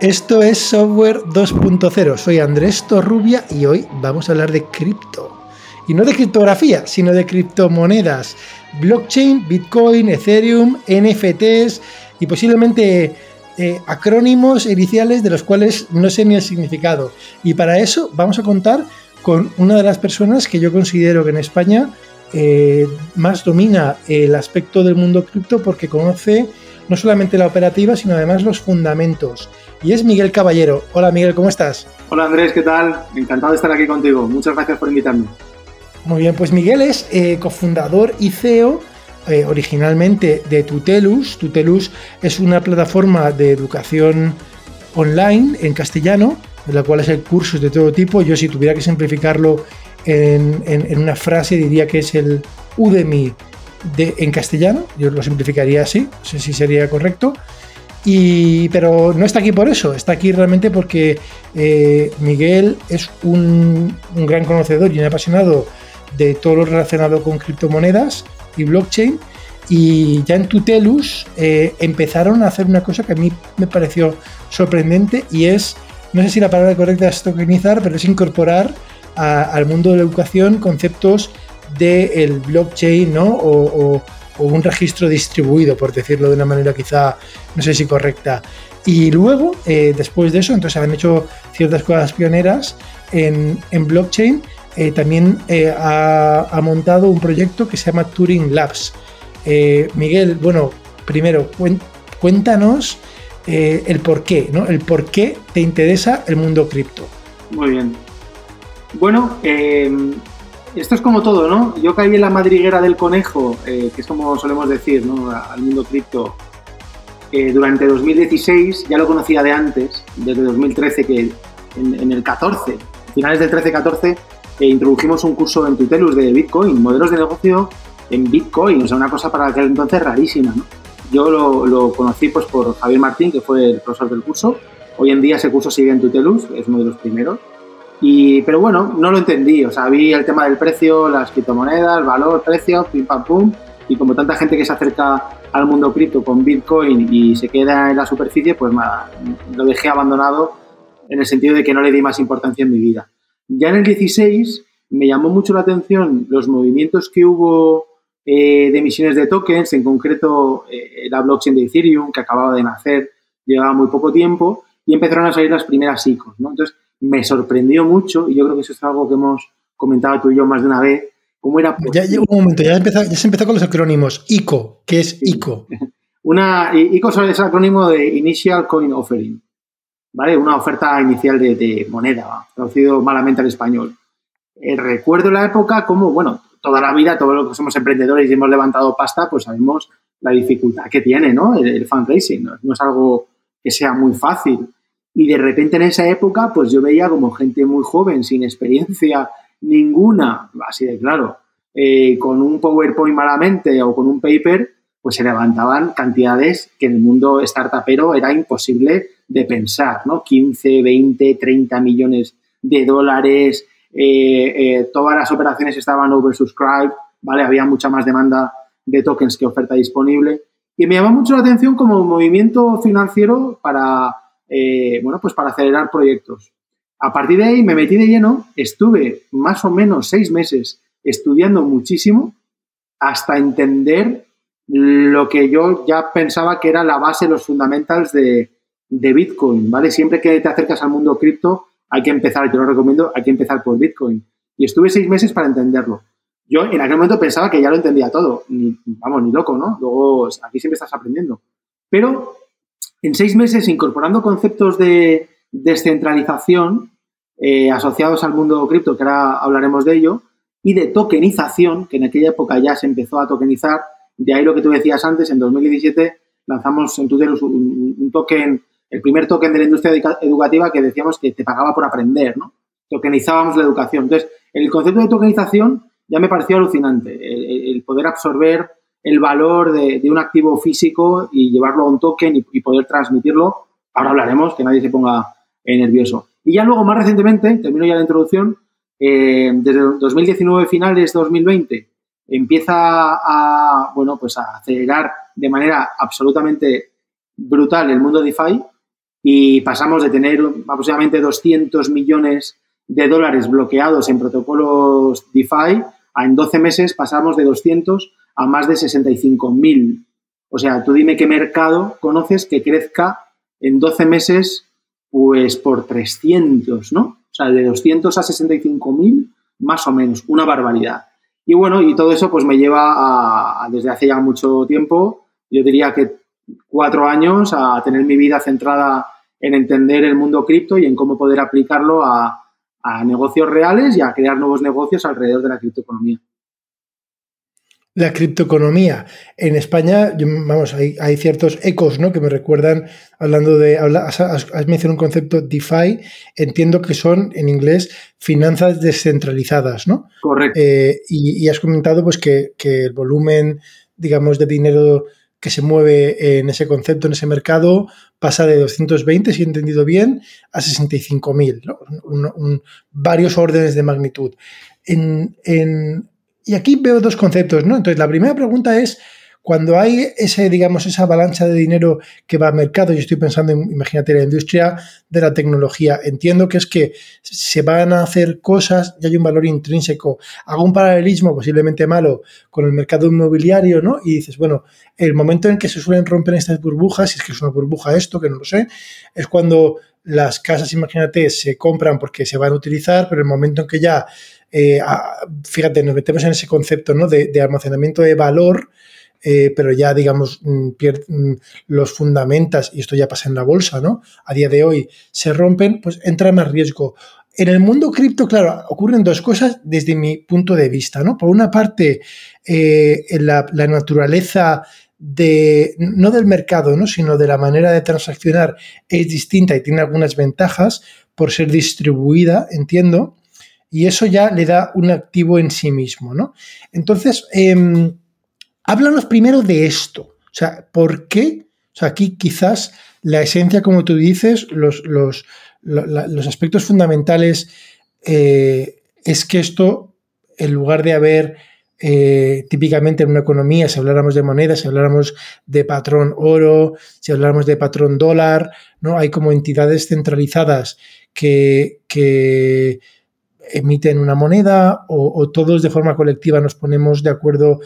Esto es Software 2.0. Soy Andrés Torrubia y hoy vamos a hablar de cripto. Y no de criptografía, sino de criptomonedas, blockchain, Bitcoin, Ethereum, NFTs y posiblemente eh, acrónimos iniciales de los cuales no sé ni el significado. Y para eso vamos a contar con una de las personas que yo considero que en España eh, más domina el aspecto del mundo cripto porque conoce no solamente la operativa, sino además los fundamentos. Y es Miguel Caballero. Hola Miguel, ¿cómo estás? Hola Andrés, ¿qué tal? Encantado de estar aquí contigo. Muchas gracias por invitarme. Muy bien, pues Miguel es eh, cofundador y CEO eh, originalmente de Tutelus. Tutelus es una plataforma de educación online en castellano, en la cual hay cursos de todo tipo. Yo si tuviera que simplificarlo en, una frase diría que es el Udemy de, en castellano. Yo lo simplificaría así, no sé si sería correcto. Y, pero no está aquí por eso, está aquí realmente porque eh, Miguel es un, gran conocedor y un apasionado de todo lo relacionado con criptomonedas y blockchain. Y ya en Tutelus eh, empezaron a hacer una cosa que a mí me pareció sorprendente y es, no sé si la palabra correcta es tokenizar, pero es incorporar al mundo de la educación conceptos del blockchain ¿no? O, un registro distribuido, por decirlo de una manera quizá, no sé si correcta. Y luego, eh, después de eso, entonces han hecho ciertas cosas pioneras en, blockchain eh, también eh, ha, montado un proyecto que se llama Turing Labs. Miguel, bueno, primero, cuéntanos el por qué, ¿no? El por qué te interesa el mundo cripto. Muy bien. Bueno, esto es como todo, ¿no? Yo caí en la madriguera del conejo, que es como solemos decir, ¿no? Al mundo cripto. durante 2016, ya lo conocía de antes, desde 2013, que en, el 14, finales del 13-14, e introdujimos un curso en Tutelus de Bitcoin, modelos de negocio en Bitcoin, o sea, una cosa para aquel entonces rarísima, ¿no? Yo lo, conocí pues por Javier Martín, que fue el profesor del curso. Hoy en día ese curso sigue en Tutelus, es uno de los primeros. Y, pero bueno, no lo entendí, o sea, vi el tema del precio, las criptomonedas, valor, precio, pim pam pum, y como tanta gente que se acerca al mundo cripto con Bitcoin y se queda en la superficie, pues nada, lo dejé abandonado en el sentido de que no le di más importancia en mi vida. Ya en el 16 me llamó mucho la atención los movimientos que hubo eh, de emisiones de tokens, en concreto eh, la blockchain de Ethereum, que acababa de nacer, llevaba muy poco tiempo, y empezaron a salir las primeras ICOs. ¿no? Entonces, me sorprendió mucho, y yo creo que eso es algo que hemos comentado tú y yo más de una vez, cómo era Ya, un momento, ya, se empezó con los acrónimos. ICO, ¿qué es ICO? Una, ICO es el acrónimo de Initial Coin Offering. ¿vale? Una oferta inicial de, moneda, traducido malamente al español. Eh, recuerdo la época como, bueno, toda la vida, todos los que somos emprendedores y hemos levantado pasta, pues sabemos la dificultad que tiene, ¿no? El, fundraising, ¿no? es algo que sea muy fácil. Y de repente en esa época, pues yo veía como gente muy joven, sin experiencia ninguna, así de claro, eh, con un PowerPoint malamente o con un paper, pues se levantaban cantidades que en el mundo startupero era imposible de pensar, ¿no? 15, 20, 30 millones de dólares, eh, eh, todas las operaciones estaban oversubscribed, ¿vale? Había mucha más demanda de tokens que oferta disponible. Y me llamó mucho la atención como movimiento financiero para, eh, bueno, pues para acelerar proyectos. A partir de ahí me metí de lleno, estuve más o menos seis meses estudiando muchísimo hasta entender lo que yo ya pensaba que era la base, los fundamentals de, de Bitcoin, ¿vale? Siempre que te acercas al mundo cripto, hay que empezar, yo lo recomiendo, hay que empezar por Bitcoin. Y estuve seis meses para entenderlo. Yo en aquel momento pensaba que ya lo entendía todo, ni, vamos, ni loco, ¿no? Luego aquí siempre estás aprendiendo. Pero en seis meses, incorporando conceptos de descentralización eh, asociados al mundo cripto, que ahora hablaremos de ello, y de tokenización, que en aquella época ya se empezó a tokenizar, de ahí lo que tú decías antes, en 2017 lanzamos en Twitter un token el primer token de la industria educativa que decíamos que te pagaba por aprender, ¿no? Tokenizábamos la educación. Entonces, el concepto de tokenización ya me pareció alucinante, el, poder absorber el valor de, un activo físico y llevarlo a un token y, poder transmitirlo. Ahora hablaremos, que nadie se ponga eh, nervioso. Y ya luego, más recientemente, termino ya la introducción, eh, desde 2019 finales 2020 empieza a, bueno, pues a acelerar de manera absolutamente brutal el mundo DeFi y pasamos de tener aproximadamente 200 millones de dólares bloqueados en protocolos DeFi a en 12 meses pasamos de 200 a más de 65 mil. O sea, tú dime qué mercado conoces que crezca en 12 meses pues por 300, ¿no? O sea, de 200 a 65 mil, más o menos, una barbaridad. Y bueno, y todo eso pues me lleva a, desde hace ya mucho tiempo, yo diría que cuatro años, a tener mi vida centrada en entender el mundo cripto y en cómo poder aplicarlo a, a negocios reales y a crear nuevos negocios alrededor de la criptoeconomía la criptoeconomía. En España, vamos, hay, ciertos ecos ¿no? que me recuerdan, hablando de, has, mencionado un concepto DeFi, entiendo que son en inglés finanzas descentralizadas, ¿no? Correcto. Eh, y, has comentado pues que, el volumen, digamos, de dinero que se mueve en ese concepto, en ese mercado, pasa de 220, si he entendido bien, a 65.000, ¿no? varios órdenes de magnitud. En, en, y aquí veo dos conceptos, ¿no? Entonces, la primera pregunta es, cuando hay ese, digamos, esa avalancha de dinero que va al mercado, y estoy pensando en, imagínate, la industria de la tecnología, entiendo que es que se van a hacer cosas y hay un valor intrínseco. Hago un paralelismo posiblemente malo con el mercado inmobiliario, ¿no? Y dices, bueno, el momento en que se suelen romper estas burbujas, si es que es una burbuja esto, que no lo sé, es cuando las casas, imagínate, se compran porque se van a utilizar, pero el momento en que ya eh, fíjate, nos metemos en ese concepto ¿no? de, almacenamiento de valor, eh, pero ya, digamos, mm, mm, los fundamentas, y esto ya pasa en la bolsa, ¿no? A día de hoy se rompen, pues entra más riesgo. En el mundo cripto, claro, ocurren dos cosas desde mi punto de vista, ¿no? Por una parte, eh, la, la, naturaleza de, no del mercado, ¿no? sino de la manera de transaccionar es distinta y tiene algunas ventajas por ser distribuida, entiendo y eso ya le da un activo en sí mismo, ¿no? Entonces, eh, háblanos primero de esto, o sea, ¿por qué? O aquí quizás la esencia, como tú dices, los, los, los aspectos fundamentales eh, es que esto, en lugar de haber eh, típicamente en una economía, si habláramos de monedas, si habláramos de patrón oro, si habláramos de patrón dólar, ¿no? Hay como entidades centralizadas que, que emiten una moneda o, todos de forma colectiva nos ponemos de acuerdo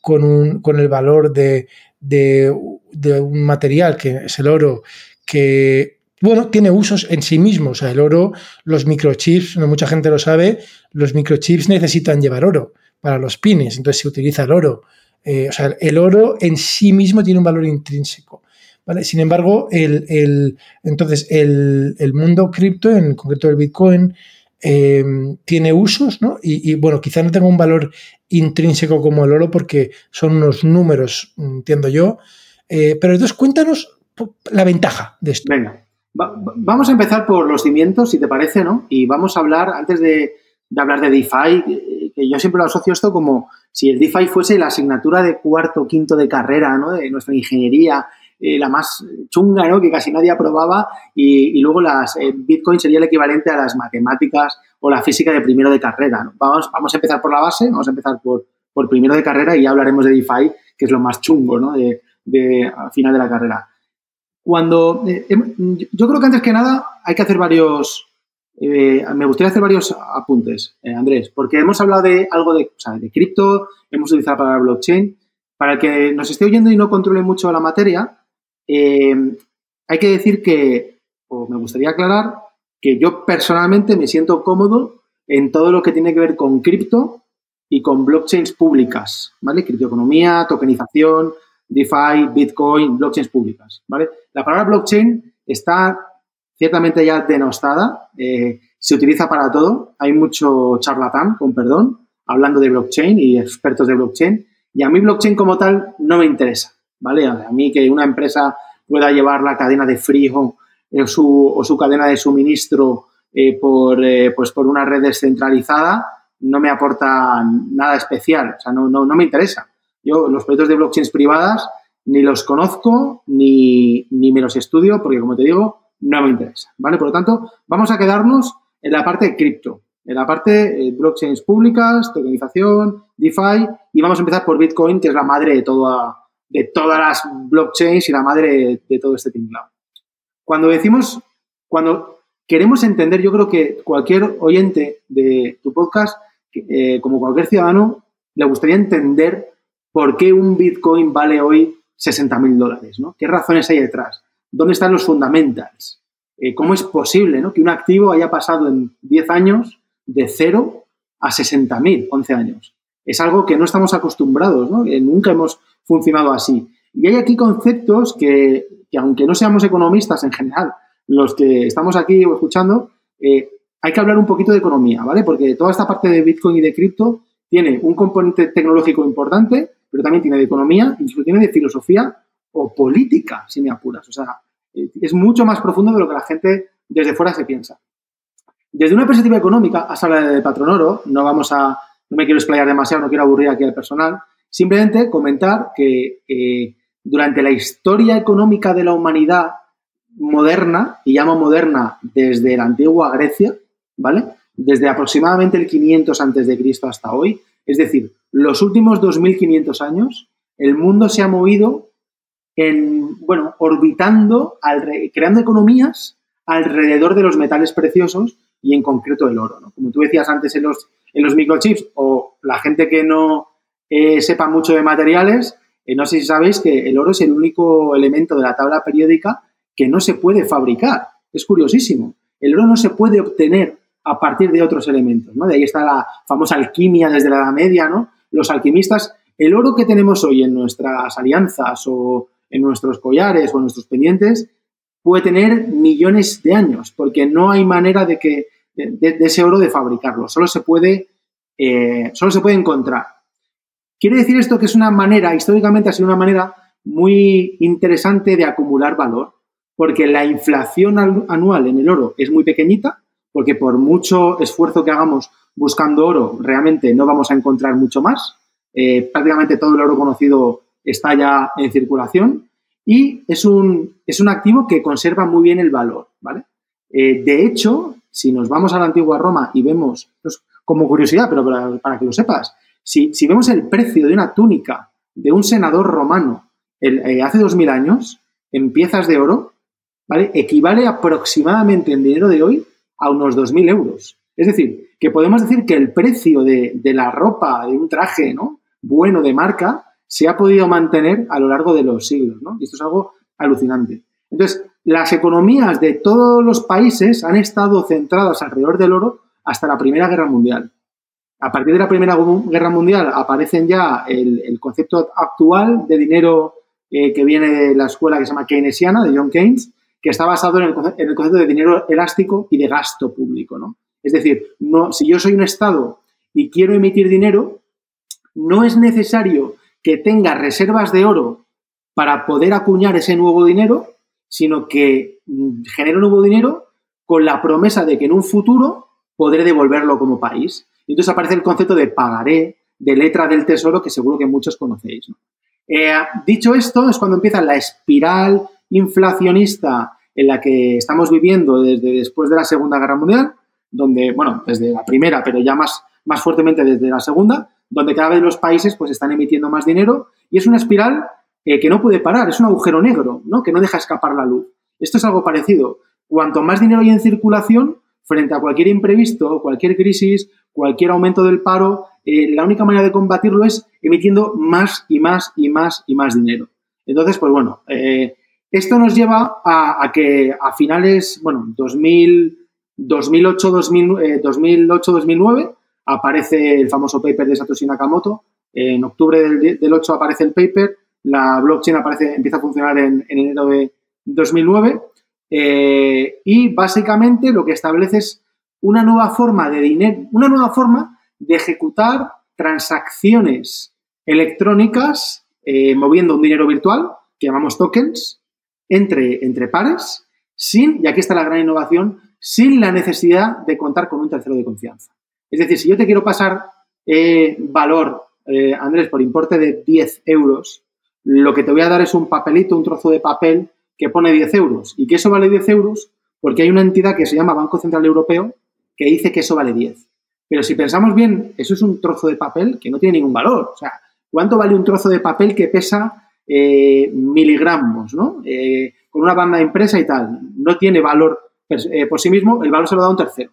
con, un, con el valor de, de, un material que es el oro, que bueno, tiene usos en sí mismo. O sea, el oro, los microchips, no mucha gente lo sabe, los microchips necesitan llevar oro para los pines, entonces se utiliza el oro. Eh, o sea, el oro en sí mismo tiene un valor intrínseco. ¿vale? Sin embargo, el, el entonces el, el mundo cripto, en concreto el Bitcoin, eh, tiene usos, ¿no? Y, bueno, quizá no tenga un valor intrínseco como el oro porque son unos números, entiendo yo. Eh, pero entonces cuéntanos la ventaja de esto. Venga, vamos a empezar por los cimientos, si te parece, ¿no? Y vamos a hablar, antes de, hablar de DeFi, eh, que yo siempre lo asocio esto como si el DeFi fuese la asignatura de cuarto o quinto de carrera, ¿no? De nuestra ingeniería eh, la más chunga, ¿no? Que casi nadie aprobaba y, luego las eh, Bitcoin sería el equivalente a las matemáticas o la física de primero de carrera, Vamos, vamos a empezar por la base, vamos a empezar por, por primero de carrera y ya hablaremos de DeFi, que es lo más chungo, ¿no? De, al final de la carrera. Cuando, eh, em, yo creo que antes que nada hay que hacer varios, me gustaría hacer varios apuntes, Andrés, porque hemos hablado de algo de, o sea, de cripto, hemos utilizado la palabra blockchain. Para el que nos esté oyendo y no controle mucho la materia, eh, hay que decir que, o me gustaría aclarar, que yo personalmente me siento cómodo en todo lo que tiene que ver con cripto y con blockchains públicas, ¿vale? Criptoeconomía, tokenización, DeFi, Bitcoin, blockchains públicas, ¿vale? La palabra blockchain está ciertamente ya denostada, eh, se utiliza para todo, hay mucho charlatán, con perdón, hablando de blockchain y expertos de blockchain, y a mí blockchain como tal no me interesa, ¿vale? A mí que una empresa pueda llevar la cadena de frío o su, cadena de suministro eh, por, eh, pues por una red descentralizada no me aporta nada especial, o sea, no, no, me interesa. Yo los proyectos de blockchains privadas ni los conozco ni, me los estudio porque, como te digo, no me interesa, ¿vale? Por lo tanto, vamos a quedarnos en la parte de cripto, en la parte de eh, blockchains públicas, tokenización, DeFi, y vamos a empezar por Bitcoin, que es la madre de toda, de todas las blockchains y la madre de, todo este tinglado. cuando decimos, cuando queremos entender, yo creo que cualquier oyente de tu podcast, eh, como cualquier ciudadano, le gustaría entender por qué un Bitcoin vale hoy 60 mil dólares, ¿no? ¿Qué razones hay detrás? ¿Dónde están los fundamentals? Eh, ¿Cómo es posible que un activo haya pasado en 10 años de 0 a 60 mil, 11 años? Es algo que no estamos acostumbrados, ¿no? nunca hemos funcionado así. Y hay aquí conceptos que, aunque no seamos economistas en general, los que estamos aquí escuchando, eh, hay que hablar un poquito de economía, ¿vale? Porque toda esta parte de Bitcoin y de cripto tiene un componente tecnológico importante, pero también tiene de economía, incluso tiene de filosofía o política, si me apuras. O sea, eh, es mucho más profundo de lo que la gente desde fuera se piensa. Desde una perspectiva económica, has hablado de patronoro, no vamos a, no me quiero explayar demasiado, no quiero aburrir aquí al personal, simplemente comentar que durante la historia económica de la humanidad moderna, y llamo moderna desde la antigua Grecia, ¿vale? Desde aproximadamente el 500 antes de Cristo hasta hoy, es decir, los últimos 2500 años, el mundo se ha movido en, bueno, orbitando, creando economías alrededor de los metales preciosos y en concreto el oro, ¿no? Como tú decías antes en los, en los microchips o la gente que no eh, sepa mucho de materiales, eh, no sé si sabéis que el oro es el único elemento de la tabla periódica que no se puede fabricar. Es curiosísimo. El oro no se puede obtener a partir de otros elementos, ¿no? De ahí está la famosa alquimia desde la Edad Media, ¿no? Los alquimistas, el oro que tenemos hoy en nuestras alianzas o en nuestros collares o en nuestros pendientes puede tener millones de años, porque no hay manera de que de, ese oro de fabricarlo. Solo se puede, eh, solo se puede encontrar. Quiere decir esto que es una manera, históricamente ha sido una manera muy interesante de acumular valor, porque la inflación anual en el oro es muy pequeñita, porque por mucho esfuerzo que hagamos buscando oro, realmente no vamos a encontrar mucho más. Eh, prácticamente todo el oro conocido está ya en circulación y es un, es un activo que conserva muy bien el valor, ¿vale? Eh, de hecho, si nos vamos a la antigua Roma y vemos, pues, como curiosidad, pero para que lo sepas, si, vemos el precio de una túnica de un senador romano eh, hace años, en piezas de oro, ¿vale? Equivale aproximadamente en dinero de hoy a unos 2.000 euros. Es decir, que podemos decir que el precio de, la ropa, de un traje, ¿no? Bueno de marca, se ha podido mantener a lo largo de los siglos, ¿no? Y esto es algo alucinante. Entonces, las economías de todos los países han estado centradas alrededor del oro hasta la Primera Guerra Mundial. A partir de la Primera Guerra Mundial aparecen ya el, concepto actual de dinero eh, que viene de la escuela que se llama keynesiana, de John Keynes, que está basado en el, concepto de dinero elástico y de gasto público. ¿no? Es decir, no, si yo soy un Estado y quiero emitir dinero, no es necesario que tenga reservas de oro para poder acuñar ese nuevo dinero, sino que mm, genere un nuevo dinero con la promesa de que en un futuro podré devolverlo como país. Y entonces aparece el concepto de pagaré, de letra del tesoro, que seguro que muchos conocéis. Eh, dicho esto, es cuando empieza la espiral inflacionista en la que estamos viviendo desde después de la Segunda Guerra Mundial, donde, bueno, desde la primera, pero ya más, más fuertemente desde la segunda, donde cada vez los países pues están emitiendo más dinero y es una espiral eh, que no puede parar, es un agujero negro, ¿no? Que no deja escapar la luz. Esto es algo parecido. Cuanto más dinero hay en circulación, frente a cualquier imprevisto, cualquier crisis, cualquier aumento del paro, eh, la única manera de combatirlo es emitiendo más y más y más y más dinero. Entonces, pues bueno, eh, esto nos lleva a, que a finales, bueno, 2008, 2008, 2009 aparece el famoso paper de Satoshi Nakamoto. En octubre del, 8 aparece el paper, la blockchain aparece, empieza a funcionar en, enero de 2009 eh, y básicamente lo que establece es una nueva forma de dinero, una nueva forma de ejecutar transacciones electrónicas eh, moviendo un dinero virtual que llamamos tokens entre, entre pares sin, y aquí está la gran innovación, sin la necesidad de contar con un tercero de confianza. Es decir, si yo te quiero pasar eh, valor, eh, Andrés, por importe de 10 euros, lo que te voy a dar es un papelito, un trozo de papel que pone 10 euros. ¿Y que eso vale 10 euros? Porque hay una entidad que se llama Banco Central Europeo que dice que eso vale 10. Pero si pensamos bien, eso es un trozo de papel que no tiene ningún valor. O sea, ¿cuánto vale un trozo de papel que pesa eh, miligramos, ¿no? Eh, con una banda impresa y tal. no tiene valor eh, por sí mismo, el valor se lo da un tercero.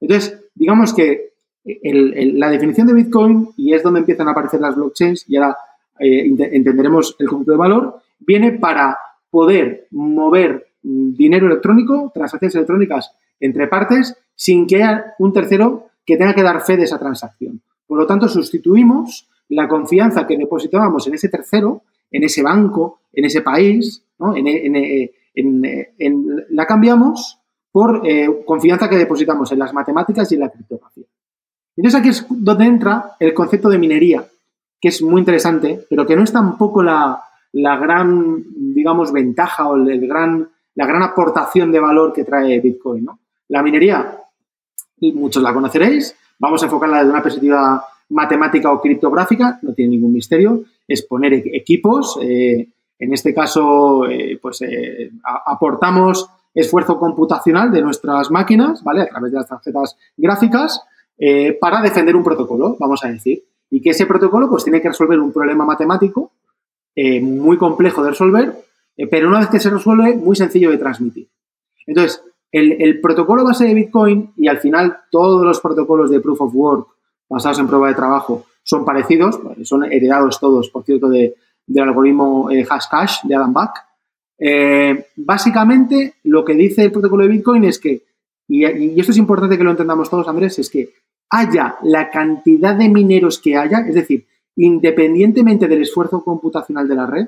Entonces, digamos que la definición de Bitcoin, y es donde empiezan a aparecer las blockchains, y ahora entenderemos el conjunto de valor, viene para poder mover dinero electrónico, transacciones electrónicas entre partes, sin que haya un tercero que tenga que dar fe de esa transacción. Por lo tanto, sustituimos la confianza que depositábamos en ese tercero, en ese banco, en ese país, la cambiamos por eh, confianza que depositamos en las matemáticas y en la criptografía. Entonces aquí es donde entra el concepto de minería, que es muy interesante, pero que no es tampoco la, gran, digamos, ventaja o el gran, la gran aportación de valor que trae Bitcoin. La minería, muchos la conoceréis, vamos a enfocarla desde una perspectiva matemática o criptográfica, no tiene ningún misterio, es poner e-, equipos, eh, en este caso, eh, pues eh, aportamos esfuerzo computacional de nuestras máquinas, ¿vale? A través de las tarjetas gráficas, para defender un protocolo, vamos a decir. Y que ese protocolo, pues, tiene que resolver un problema matemático muy complejo de resolver, pero una vez que se resuelve, muy sencillo de transmitir. Entonces, el, protocolo base de Bitcoin y al final todos los protocolos de Proof of Work basados en prueba de trabajo son parecidos, son heredados todos, por cierto, de, del algoritmo eh, Hashcash de Adam Back. Eh, básicamente, lo que dice el protocolo de Bitcoin es que, y, esto es importante que lo entendamos todos, Andrés, es que haya la cantidad de mineros que haya, es decir, independientemente del esfuerzo computacional de la red,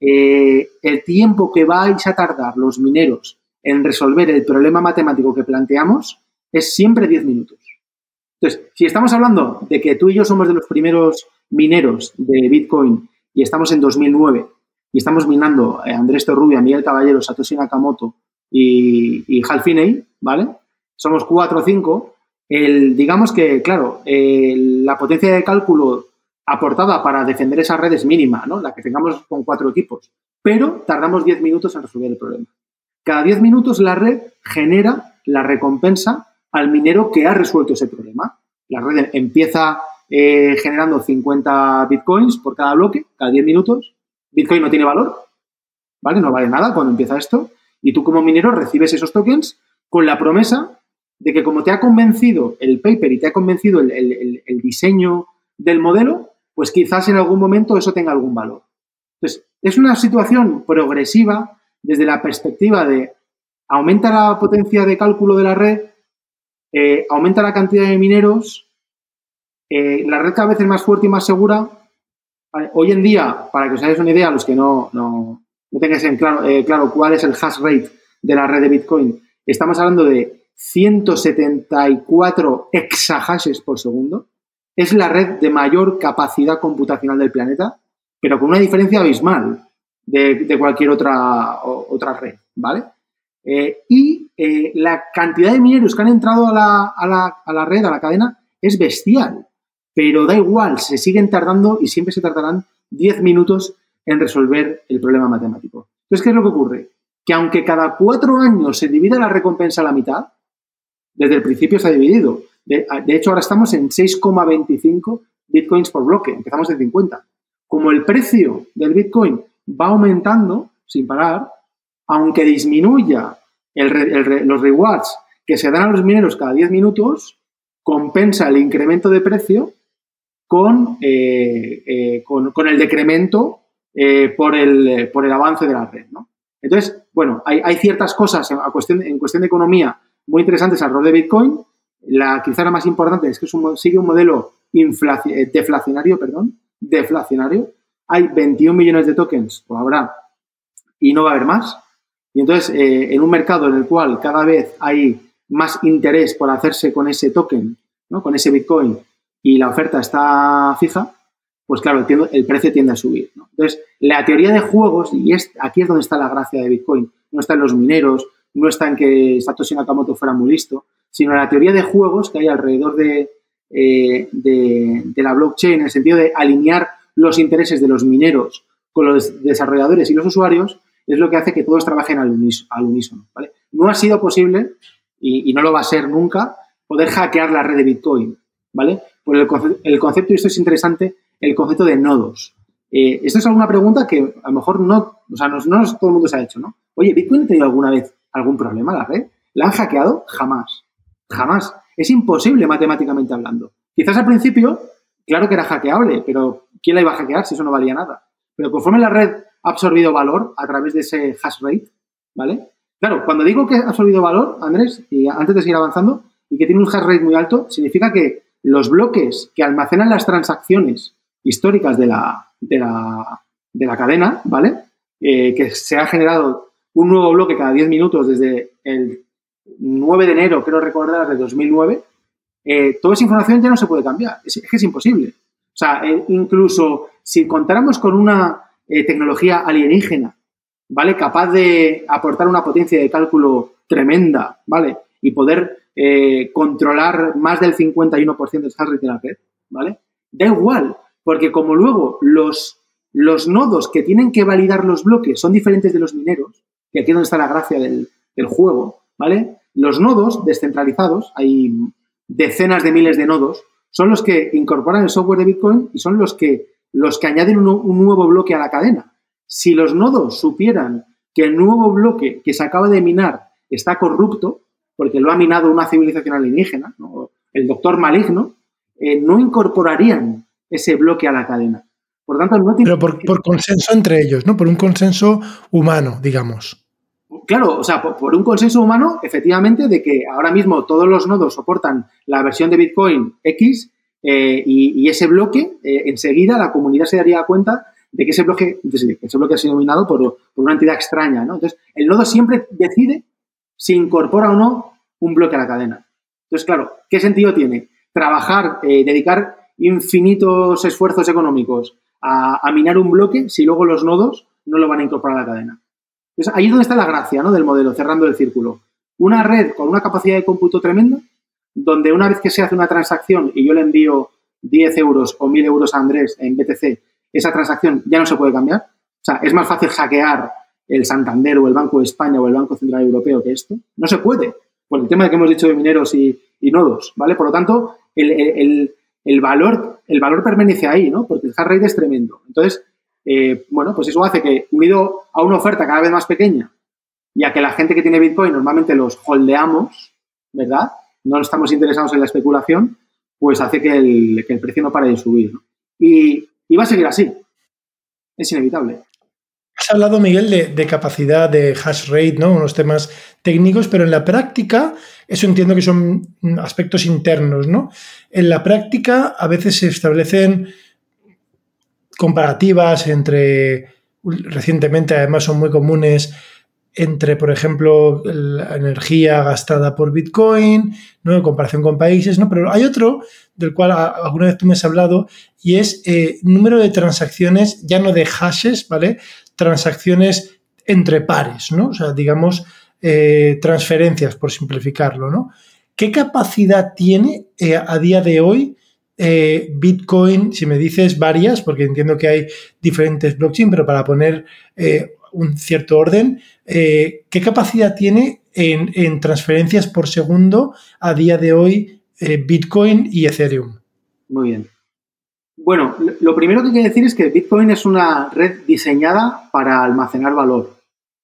eh, el tiempo que vais a tardar los mineros en resolver el problema matemático que planteamos es siempre 10 minutos. Entonces, si estamos hablando de que tú y yo somos de los primeros mineros de Bitcoin y estamos en 2009 y estamos minando Andrés Torrubia, Miguel Caballero, Satoshi Nakamoto y, y Hal Finney, ¿vale? Somos cuatro o cinco. El, digamos que, claro, la potencia de cálculo aportada para defender esa red es mínima, ¿no? La que tengamos con cuatro equipos. Pero tardamos 10 minutos en resolver el problema. Cada 10 minutos la red genera la recompensa al minero que ha resuelto ese problema. La red empieza eh, generando 50 bitcoins por cada bloque, cada 10 minutos. Bitcoin no tiene valor, ¿vale? No vale nada cuando empieza esto. Y tú como minero recibes esos tokens con la promesa de que como te ha convencido el paper y te ha convencido el, diseño del modelo, pues quizás en algún momento eso tenga algún valor. Entonces, es una situación progresiva desde la perspectiva de aumenta la potencia de cálculo de la red, eh, aumenta la cantidad de mineros, eh, la red cada vez es más fuerte y más segura. Hoy en día, para que os hagáis una idea, los que no, no, tengáis en claro, eh, claro cuál es el hash rate de la red de Bitcoin, estamos hablando de 174 exahashes por segundo. Es la red de mayor capacidad computacional del planeta, pero con una diferencia abismal de, cualquier otra, otra red, ¿vale? Eh, y eh, la cantidad de mineros que han entrado a la, red, a la cadena, es bestial. Pero da igual, se siguen tardando y siempre se tardarán 10 minutos en resolver el problema matemático. Entonces, ¿qué es lo que ocurre? Que aunque cada cuatro años se divida la recompensa a la mitad, desde el principio se ha dividido. De, de hecho, ahora estamos en 6,25 bitcoins por bloque, empezamos en 50. Como el precio del bitcoin va aumentando sin parar, aunque disminuya los rewards que se dan a los mineros cada 10 minutos, compensa el incremento de precio con, eh, eh, con, el decremento eh, por, el, por el avance de la red. Entonces, bueno, hay, ciertas cosas en, cuestión, en cuestión de economía muy interesantes alrededor de Bitcoin. La quizá la más importante es que sigue un modelo deflacionario, perdón, deflacionario. Hay 21 millones de tokens, o habrá, y no va a haber más. Y entonces, eh, en un mercado en el cual cada vez hay más interés por hacerse con ese token, ¿no? con ese Bitcoin, y la oferta está fija, pues claro, el, precio tiende a subir. Entonces, la teoría de juegos, y es, aquí es donde está la gracia de Bitcoin, no está en los mineros, no está en que Satoshi Nakamoto fuera muy listo, sino la teoría de juegos que hay alrededor de, eh, de, de la blockchain, en el sentido de alinear los intereses de los mineros con los desarrolladores y los usuarios, es lo que hace que todos trabajen al, unísono. ¿vale? No ha sido posible, y, no lo va a ser nunca, poder hackear la red de Bitcoin. ¿vale? Por el, concepto, y esto es interesante, el concepto de nodos. Eh, esto es alguna pregunta que a lo mejor no, o sea, no, todo el mundo se ha hecho, ¿no? Oye, ¿Bitcoin ha tenido alguna vez algún problema la red? ¿La han hackeado? Jamás. Jamás. Es imposible matemáticamente hablando. Quizás al principio, claro que era hackeable, pero ¿quién la iba a hackear si eso no valía nada? Pero conforme la red ha absorbido valor a través de ese hash rate, ¿vale? Claro, cuando digo que ha absorbido valor, Andrés, y antes de seguir avanzando, y que tiene un hash rate muy alto, significa que los bloques que almacenan las transacciones históricas de la, de la, cadena, ¿vale? Eh, que se ha generado un nuevo bloque cada 10 minutos desde el 9 de enero, creo recordar, de 2009, eh, toda esa información ya no se puede cambiar. Es, que es imposible. O sea, eh, incluso si contáramos con una tecnología alienígena, ¿vale? Capaz de aportar una potencia de cálculo tremenda, ¿vale? Y poder controlar más del 51% del hash de la red, ¿vale? Da igual, porque como luego los, los nodos que tienen que validar los bloques son diferentes de los mineros, que aquí es donde está la gracia del, juego, ¿vale? Los nodos descentralizados, hay decenas de miles de nodos, son los que incorporan el software de Bitcoin y son los que, los que añaden un, un nuevo bloque a la cadena. Si los nodos supieran que el nuevo bloque que se acaba de minar está corrupto, porque lo ha minado una civilización alienígena, el doctor maligno, eh, no incorporarían ese bloque a la cadena. Por tanto, no tiene... Pero por, consenso entre ellos, ¿no? Por un consenso humano, digamos. Claro, o sea, por, un consenso humano, efectivamente, de que ahora mismo todos los nodos soportan la versión de Bitcoin X eh, y, ese bloque, eh, enseguida la comunidad se daría cuenta de que ese bloque, ese bloque ha sido minado por, una entidad extraña, ¿no? Entonces, el nodo siempre decide si incorpora o no un bloque a la cadena. Entonces, claro, ¿qué sentido tiene? Trabajar, eh, dedicar infinitos esfuerzos económicos a, minar un bloque si luego los nodos no lo van a incorporar a la cadena. Entonces, ahí es donde está la gracia ¿no? del modelo, cerrando el círculo. Una red con una capacidad de cómputo tremenda, donde una vez que se hace una transacción y yo le envío 10 euros o 1000 euros a Andrés en BTC, esa transacción ya no se puede cambiar. O sea, es más fácil hackear el Santander o el Banco de España o el Banco Central Europeo que esto. No se puede, por el tema de que hemos dicho de mineros y, nodos, ¿vale? Por lo tanto, el, el valor, el valor permanece ahí, ¿no? Porque el hash rate es tremendo. Entonces, eh, bueno, pues eso hace que, unido a una oferta cada vez más pequeña y a que la gente que tiene Bitcoin normalmente los holdeamos, ¿verdad? No estamos interesados en la especulación, pues hace que el, precio no pare de subir. Y, y, va a seguir así. Es inevitable. Has hablado, Miguel, de, capacidad de hash rate, ¿no? Unos temas técnicos, pero en la práctica, eso entiendo que son aspectos internos, ¿no? En la práctica, a veces se establecen comparativas entre, recientemente además son muy comunes, entre, por ejemplo, la energía gastada por Bitcoin, ¿no? en comparación con países, ¿no? Pero hay otro del cual alguna vez tú me has hablado y es eh, número de transacciones, ya no de hashes, ¿vale? Transacciones entre pares, ¿no? O sea, digamos, eh, transferencias, por simplificarlo, ¿no? ¿Qué capacidad tiene eh, a día de hoy Bitcoin, si me dices varias, porque entiendo que hay diferentes blockchain, pero para poner un cierto orden, eh, ¿qué capacidad tiene en, transferencias por segundo a día de hoy eh, Bitcoin y Ethereum? Muy bien. Bueno, lo primero que hay que decir es que Bitcoin es una red diseñada para almacenar valor,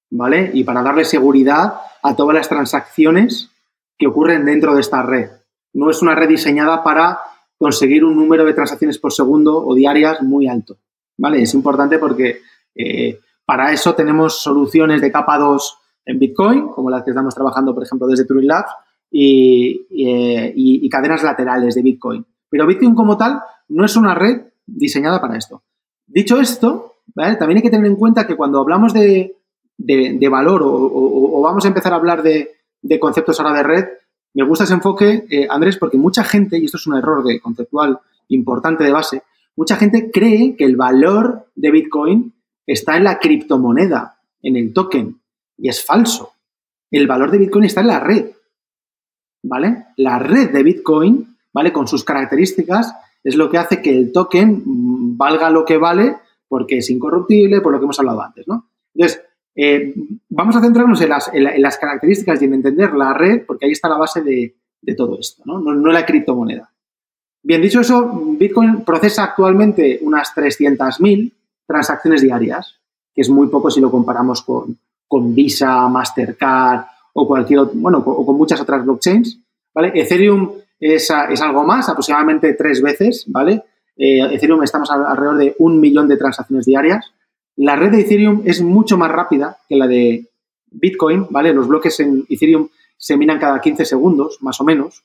¿vale? Y para darle seguridad a todas las transacciones que ocurren dentro de esta red. No es una red diseñada para conseguir un número de transacciones por segundo o diarias muy alto, ¿vale? Es importante porque eh, para eso tenemos soluciones de capa 2 en Bitcoin, como las que estamos trabajando, por ejemplo, desde Turing Labs, y, cadenas laterales de Bitcoin. Pero Bitcoin como tal no es una red diseñada para esto. Dicho esto, también hay que tener en cuenta que cuando hablamos de, valor o, vamos a empezar a hablar de, conceptos ahora de red, me gusta ese enfoque, eh, Andrés, porque mucha gente, y esto es un error de conceptual importante de base, mucha gente cree que el valor de Bitcoin está en la criptomoneda, en el token, y es falso. El valor de Bitcoin está en la red, ¿vale? La red de Bitcoin, ¿vale? Con sus características, es lo que hace que el token mm, valga lo que vale porque es incorruptible, por lo que hemos hablado antes, ¿no? Entonces, eh, vamos a centrarnos en las, características y en entender la red, porque ahí está la base de, todo esto, ¿no? ¿no? No, la criptomoneda. Bien, dicho eso, Bitcoin procesa actualmente unas 300.000 transacciones diarias, que es muy poco si lo comparamos con, Visa, Mastercard o cualquier bueno, o con muchas otras blockchains, ¿vale? Ethereum es, es algo más, aproximadamente tres veces, ¿vale? Eh, Ethereum estamos alrededor de un millón de transacciones diarias. La red de Ethereum es mucho más rápida que la de Bitcoin, ¿vale? Los bloques en Ethereum se minan cada 15 segundos, más o menos,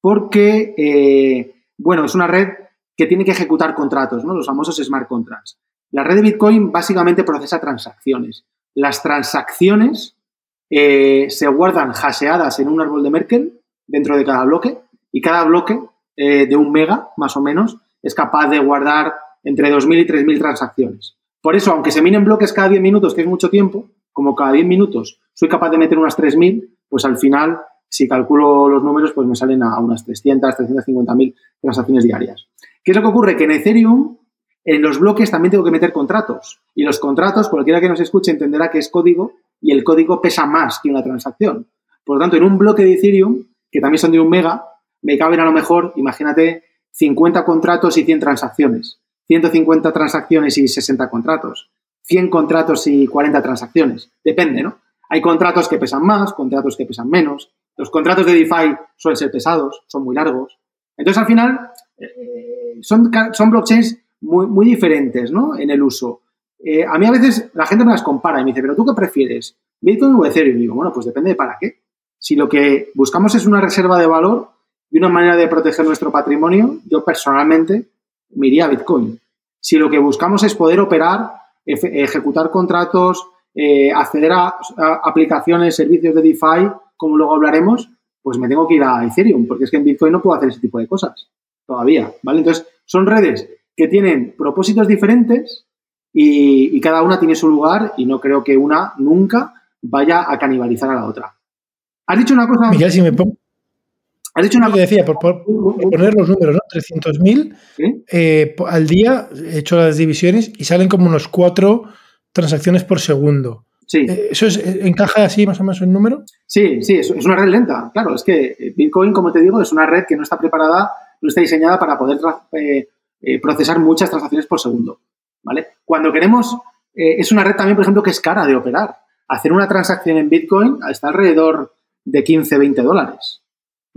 porque, eh, bueno, es una red que tiene que ejecutar contratos, ¿no? Los famosos smart contracts. La red de Bitcoin básicamente procesa transacciones. Las transacciones eh, se guardan haseadas en un árbol de Merkel dentro de cada bloque y cada bloque eh, de un mega, más o menos, es capaz de guardar entre 2.000 y 3.000 transacciones. Por eso, aunque se minen bloques cada 10 minutos, que es mucho tiempo, como cada 10 minutos soy capaz de meter unas 3.000, pues al final, si calculo los números, pues me salen a unas 300, 350.000 transacciones diarias. ¿Qué es lo que ocurre? Que en Ethereum, en los bloques también tengo que meter contratos. Y los contratos, cualquiera que nos escuche entenderá que es código y el código pesa más que una transacción. Por lo tanto, en un bloque de Ethereum, que también son de un mega, me caben a lo mejor, imagínate, 50 contratos y 100 transacciones. 150 transacciones y 60 contratos. 100 contratos y 40 transacciones. Depende, ¿no? Hay contratos que pesan más, contratos que pesan menos. Los contratos de DeFi suelen ser pesados, son muy largos. Entonces, al final, eh, son, son blockchains muy, muy diferentes, ¿no? En el uso. Eh, a mí a veces la gente me las compara y me dice, ¿pero tú qué prefieres? ¿Bitcoin o Ethereum? Y digo, bueno, pues depende de para qué. Si lo que buscamos es una reserva de valor y una manera de proteger nuestro patrimonio, yo personalmente me iría a Bitcoin. Si lo que buscamos es poder operar, ejecutar contratos, eh, acceder a, aplicaciones, servicios de DeFi, como luego hablaremos, pues me tengo que ir a Ethereum, porque es que en Bitcoin no puedo hacer ese tipo de cosas todavía, ¿vale? Entonces, son redes que tienen propósitos diferentes y, cada una tiene su lugar y no creo que una nunca vaya a canibalizar a la otra. Has dicho una cosa... Miguel, si me pongo... Has dicho una cosa... decía, por, poner los números, ¿no? 300.000 eh, al día, he hecho las divisiones y salen como unos cuatro transacciones por segundo. Sí. Eh, ¿Eso es, eh, encaja así más o menos el número? Sí, sí, es, una red lenta. Claro, es que Bitcoin, como te digo, es una red que no está preparada, no está diseñada para poder eh, procesar muchas transacciones por segundo. ¿Vale? Cuando queremos, es una red también, por ejemplo, que es cara de operar. Hacer una transacción en Bitcoin está alrededor de 15, 20 dólares.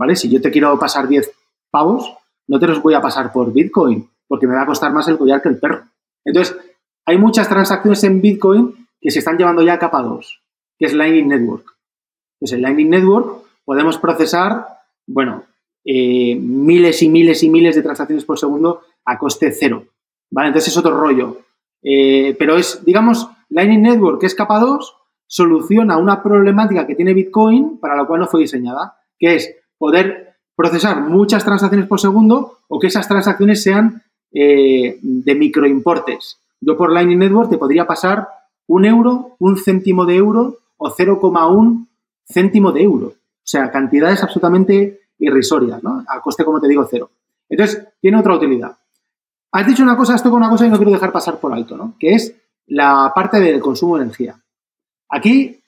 ¿Vale? Si yo te quiero pasar 10 pavos, no te los voy a pasar por Bitcoin, porque me va a costar más el collar que el perro. Entonces, hay muchas transacciones en Bitcoin que se están llevando ya a capa 2, que es Lightning Network. Entonces, en Lightning Network podemos procesar, bueno, eh, miles y miles y miles de transacciones por segundo a coste cero. ¿Vale? Entonces es otro rollo. Eh, pero es, digamos, Lightning Network, que es capa 2, soluciona una problemática que tiene Bitcoin para la cual no fue diseñada, que es poder procesar muchas transacciones por segundo o que esas transacciones sean eh, de microimportes. Yo por Lightning Network te podría pasar un euro, un céntimo de euro o 0,1 céntimo de euro. O sea, cantidades absolutamente irrisorias, ¿no? A coste, como te digo, cero. Entonces, tiene otra utilidad. Has dicho una cosa, esto con una cosa y no quiero dejar pasar por alto, ¿no? Que es la parte del consumo de energía. Aquí,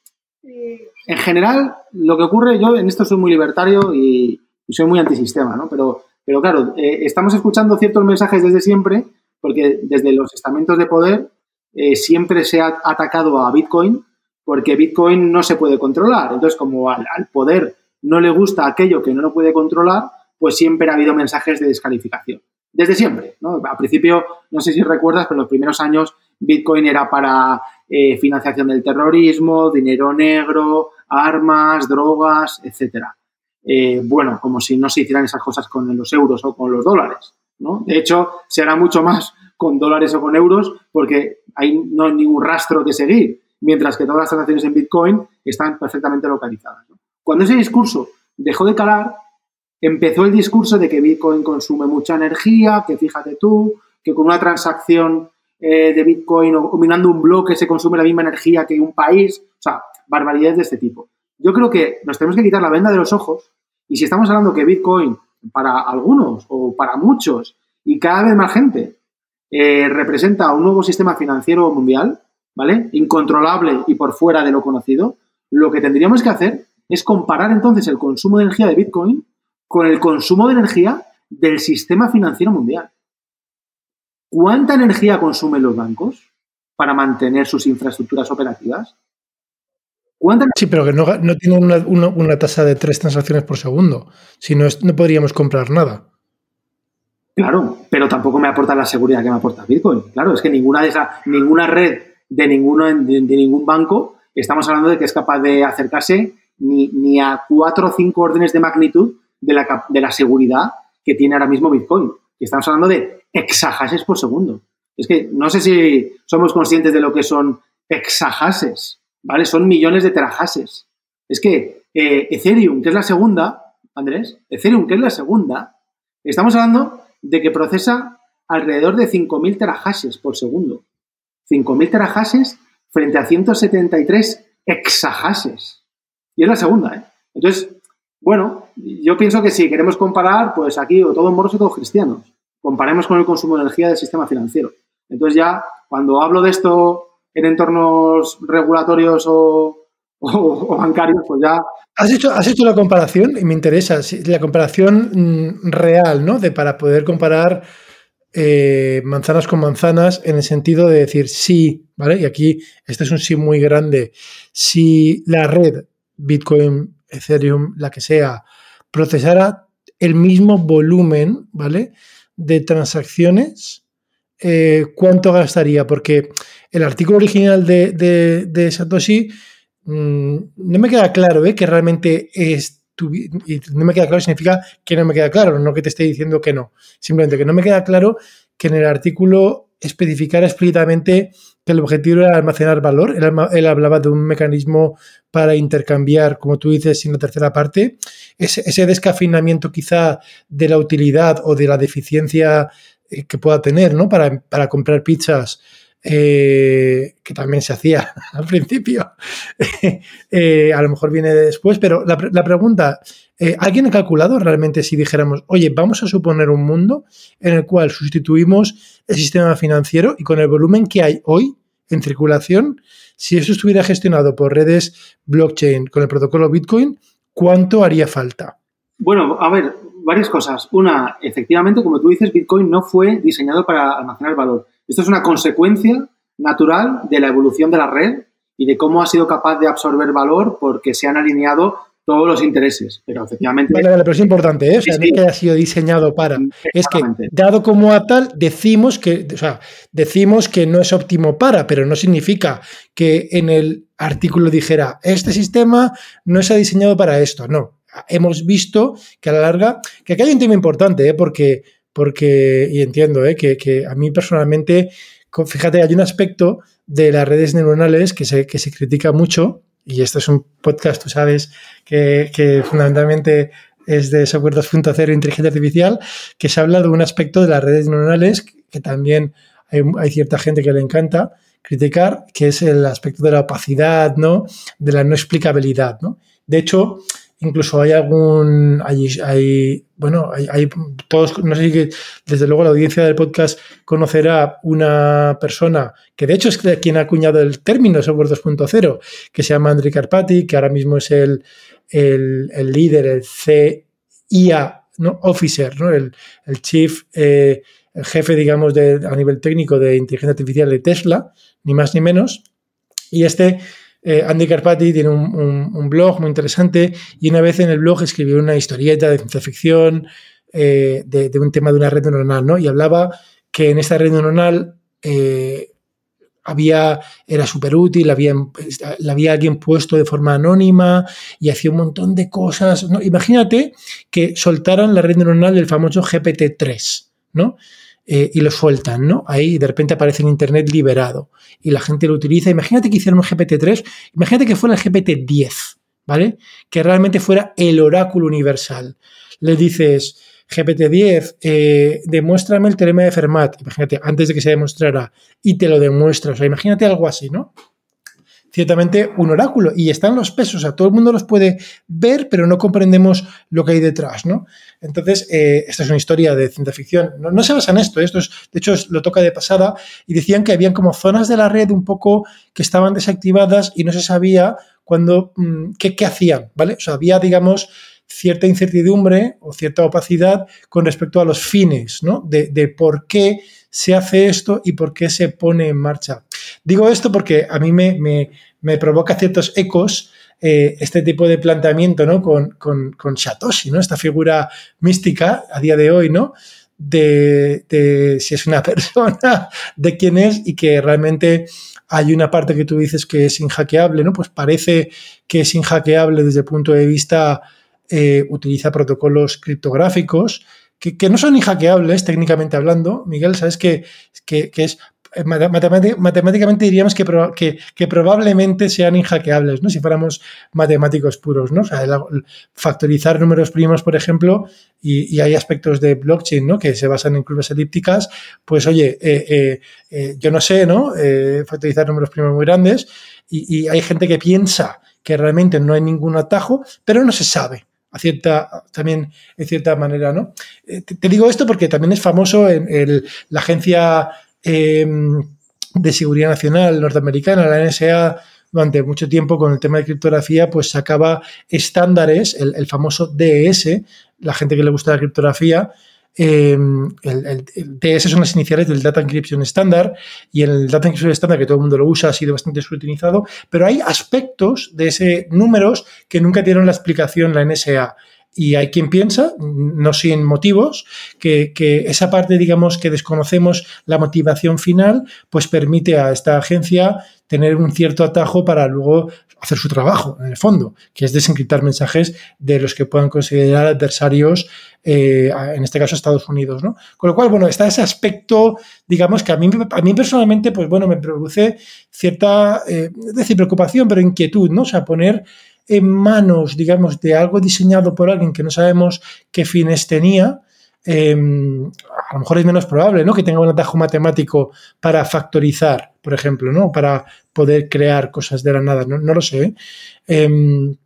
en general, lo que ocurre, yo en esto soy muy libertario y, soy muy antisistema, ¿no? Pero, pero claro, eh, estamos escuchando ciertos mensajes desde siempre porque desde los estamentos de poder eh, siempre se ha atacado a Bitcoin porque Bitcoin no se puede controlar. Entonces, como al, poder no le gusta aquello que no lo puede controlar, pues siempre ha habido mensajes de descalificación. Desde siempre, ¿no? Al principio, no sé si recuerdas, pero en los primeros años Bitcoin era para eh, financiación del terrorismo, dinero negro, armas, drogas, etcétera. Eh, bueno, como si no se hicieran esas cosas con los euros o con los dólares. De hecho, se hará mucho más con dólares o con euros porque ahí no hay ningún rastro que seguir, mientras que todas las transacciones en Bitcoin están perfectamente localizadas. Cuando ese discurso dejó de calar, empezó el discurso de que Bitcoin consume mucha energía, que fíjate tú, que con una transacción eh, de Bitcoin o combinando un bloque se consume la misma energía que un país, o sea, barbaridades de este tipo. Yo creo que nos tenemos que quitar la venda de los ojos y si estamos hablando que Bitcoin para algunos o para muchos y cada vez más gente eh, representa un nuevo sistema financiero mundial, ¿vale? Incontrolable y por fuera de lo conocido, lo que tendríamos que hacer es comparar entonces el consumo de energía de Bitcoin con el consumo de energía del sistema financiero mundial. ¿Cuánta energía consumen los bancos para mantener sus infraestructuras operativas? Sí, pero que no, tiene una, tasa de tres transacciones por segundo. Si no, no podríamos comprar nada. Claro, pero tampoco me aporta la seguridad que me aporta Bitcoin. Claro, es que ninguna de esa, ninguna red de ninguno de, ningún banco estamos hablando de que es capaz de acercarse ni, ni a cuatro o cinco órdenes de magnitud de la, de la seguridad que tiene ahora mismo Bitcoin. Y estamos hablando de exahashes por segundo. Es que no sé si somos conscientes de lo que son exahashes, ¿vale? Son millones de terahashes. Es que eh, Ethereum, que es la segunda, Andrés, Ethereum, que es la segunda, estamos hablando de que procesa alrededor de 5.000 terahashes por segundo. 5.000 terahashes frente a 173 exahashes. Y es la segunda, ¿eh? Entonces, bueno, yo pienso que si queremos comparar, pues aquí o todos moros o todos cristianos. Comparemos con el consumo de energía del sistema financiero. Entonces ya, cuando hablo de esto en entornos regulatorios o, bancarios, pues ya... Has hecho, has hecho la comparación y me interesa, la comparación mm, real, ¿no? De para poder comparar eh, manzanas con manzanas en el sentido de decir sí, ¿vale? Y aquí este es un sí muy grande. Si la red Bitcoin, Ethereum, la que sea, procesara el mismo volumen, ¿vale? De transacciones, eh, ¿cuánto gastaría? Porque el artículo original de, de Satoshi Mm, no me queda claro ¿eh? que realmente es y no me queda claro significa que no me queda claro, no que te esté diciendo que no. Simplemente que no me queda claro que en el artículo especificara explícitamente que el objetivo era almacenar valor. Él, hablaba de un mecanismo para intercambiar, como tú dices, en la tercera parte. Ese, ese descafinamiento quizá de la utilidad o de la deficiencia eh, que pueda tener ¿no? para, para comprar pizzas eh, que también se hacía al principio, eh, a lo mejor viene después, pero la, pregunta, eh, ¿alguien ha calculado realmente si dijéramos, oye, vamos a suponer un mundo en el cual sustituimos el sistema financiero y con el volumen que hay hoy en circulación, si eso estuviera gestionado por redes blockchain con el protocolo Bitcoin, ¿cuánto haría falta? Bueno, a ver, varias cosas. Una, efectivamente, como tú dices, Bitcoin no fue diseñado para almacenar valor esto es una consecuencia natural de la evolución de la red y de cómo ha sido capaz de absorber valor porque se han alineado todos los intereses. Pero efectivamente. Vale, vale, pero es importante, ¿eh? O sea, no que haya sido diseñado para. Es que, dado como a tal, decimos que, o sea, decimos que no es óptimo para, pero no significa que en el artículo dijera este sistema no se ha diseñado para esto. No. Hemos visto que a la larga. Que aquí hay un tema importante, ¿eh? Porque porque, y entiendo ¿eh? que, a mí personalmente, fíjate, hay un aspecto de las redes neuronales que se, que se critica mucho, y esto es un podcast, tú sabes, que, fundamentalmente es de software 2.0 inteligencia artificial, que se habla de un aspecto de las redes neuronales que también hay, hay, cierta gente que le encanta criticar, que es el aspecto de la opacidad, ¿no? De la no explicabilidad, ¿no? De hecho, Incluso hay algún, hay, bueno, hay, todos, no sé si desde luego la audiencia del podcast conocerá una persona que de hecho es quien ha acuñado el término software 2.0, que se llama Andrei Karpati, que ahora mismo es el, el, líder, el CIA ¿no? officer, ¿no? el, chief, eh, el jefe, digamos, de, a nivel técnico de inteligencia artificial de Tesla, ni más ni menos. Y este eh, Andy Carpati tiene un, blog muy interesante y una vez en el blog escribió una historieta de ciencia ficción eh, de, un tema de una red neuronal, ¿no? Y hablaba que en esta red neuronal eh, había, era súper útil, había, la había alguien puesto de forma anónima y hacía un montón de cosas. ¿no? Imagínate que soltaran la red neuronal del famoso GPT-3, ¿no? Eh, y lo sueltan, ¿no? Ahí de repente aparece en Internet liberado y la gente lo utiliza. Imagínate que hicieran un GPT-3, imagínate que fuera el GPT-10, ¿vale? Que realmente fuera el oráculo universal. Le dices, GPT-10, eh, demuéstrame el teorema de Fermat, imagínate, antes de que se demostrara, y te lo demuestra. O sea, imagínate algo así, ¿no? Ciertamente un oráculo y están los pesos, o sea, todo el mundo los puede ver, pero no comprendemos lo que hay detrás, ¿no? Entonces, eh, esta es una historia de ciencia ficción, no, se basa en esto, esto es, de hecho lo toca de pasada y decían que habían como zonas de la red un poco que estaban desactivadas y no se sabía cuándo, mm, qué, hacían, ¿vale? O sea, había, digamos, cierta incertidumbre o cierta opacidad con respecto a los fines, ¿no? De por qué se hace esto y por qué se pone en marcha. Digo esto porque a mí me, me, provoca ciertos ecos eh, este tipo de planteamiento, ¿no? Con, con, Satoshi, ¿no? Esta figura mística a día de hoy, ¿no? De, de si es una persona, de quién es y que realmente hay una parte que tú dices que es inhackeable, ¿no? Pues parece que es inhackeable desde el punto de vista, eh, utiliza protocolos criptográficos que, no son inhackeables técnicamente hablando. Miguel, sabes que, que, es matemáticamente diríamos que, que, probablemente sean inhackeables, ¿no? Si fuéramos matemáticos puros, ¿no? O sea, factorizar números primos, por ejemplo, y, hay aspectos de blockchain, ¿no? Que se basan en curvas elípticas, pues oye, eh, eh, yo no sé, ¿no? factorizar números primos muy grandes y, hay gente que piensa que realmente no hay ningún atajo, pero no se sabe a cierta, también en cierta manera, ¿no? te, digo esto porque también es famoso en la agencia Em, de seguridad nacional norteamericana, la NSA, durante mucho tiempo con el tema de criptografía, pues sacaba estándares, el, famoso DES, la gente que le gusta la criptografía, em, el, son las iniciales del Data Encryption Standard y el Data Encryption Standard, que todo el mundo lo usa, ha sido bastante subutilizado, pero hay aspectos de ese números que nunca tienen la explicación la NSA. Y hay quien piensa, no sin motivos, que, esa parte, digamos, que desconocemos la motivación final, pues permite a esta agencia tener un cierto atajo para luego hacer su trabajo, en el fondo, que es desencriptar mensajes de los que puedan considerar adversarios, eh, en este caso Estados Unidos, ¿no? Con lo cual, bueno, está ese aspecto, digamos, que a mí, a mí personalmente, pues bueno, me produce cierta, eh, decir, preocupación, pero inquietud, ¿no? O sea, poner en manos, digamos, de algo diseñado por alguien que no sabemos qué fines tenía, em, a lo mejor es menos probable, ¿no? Que tenga un atajo matemático para factorizar, por ejemplo, ¿no? Para poder crear cosas de la nada, no, lo sé. ¿eh? Em,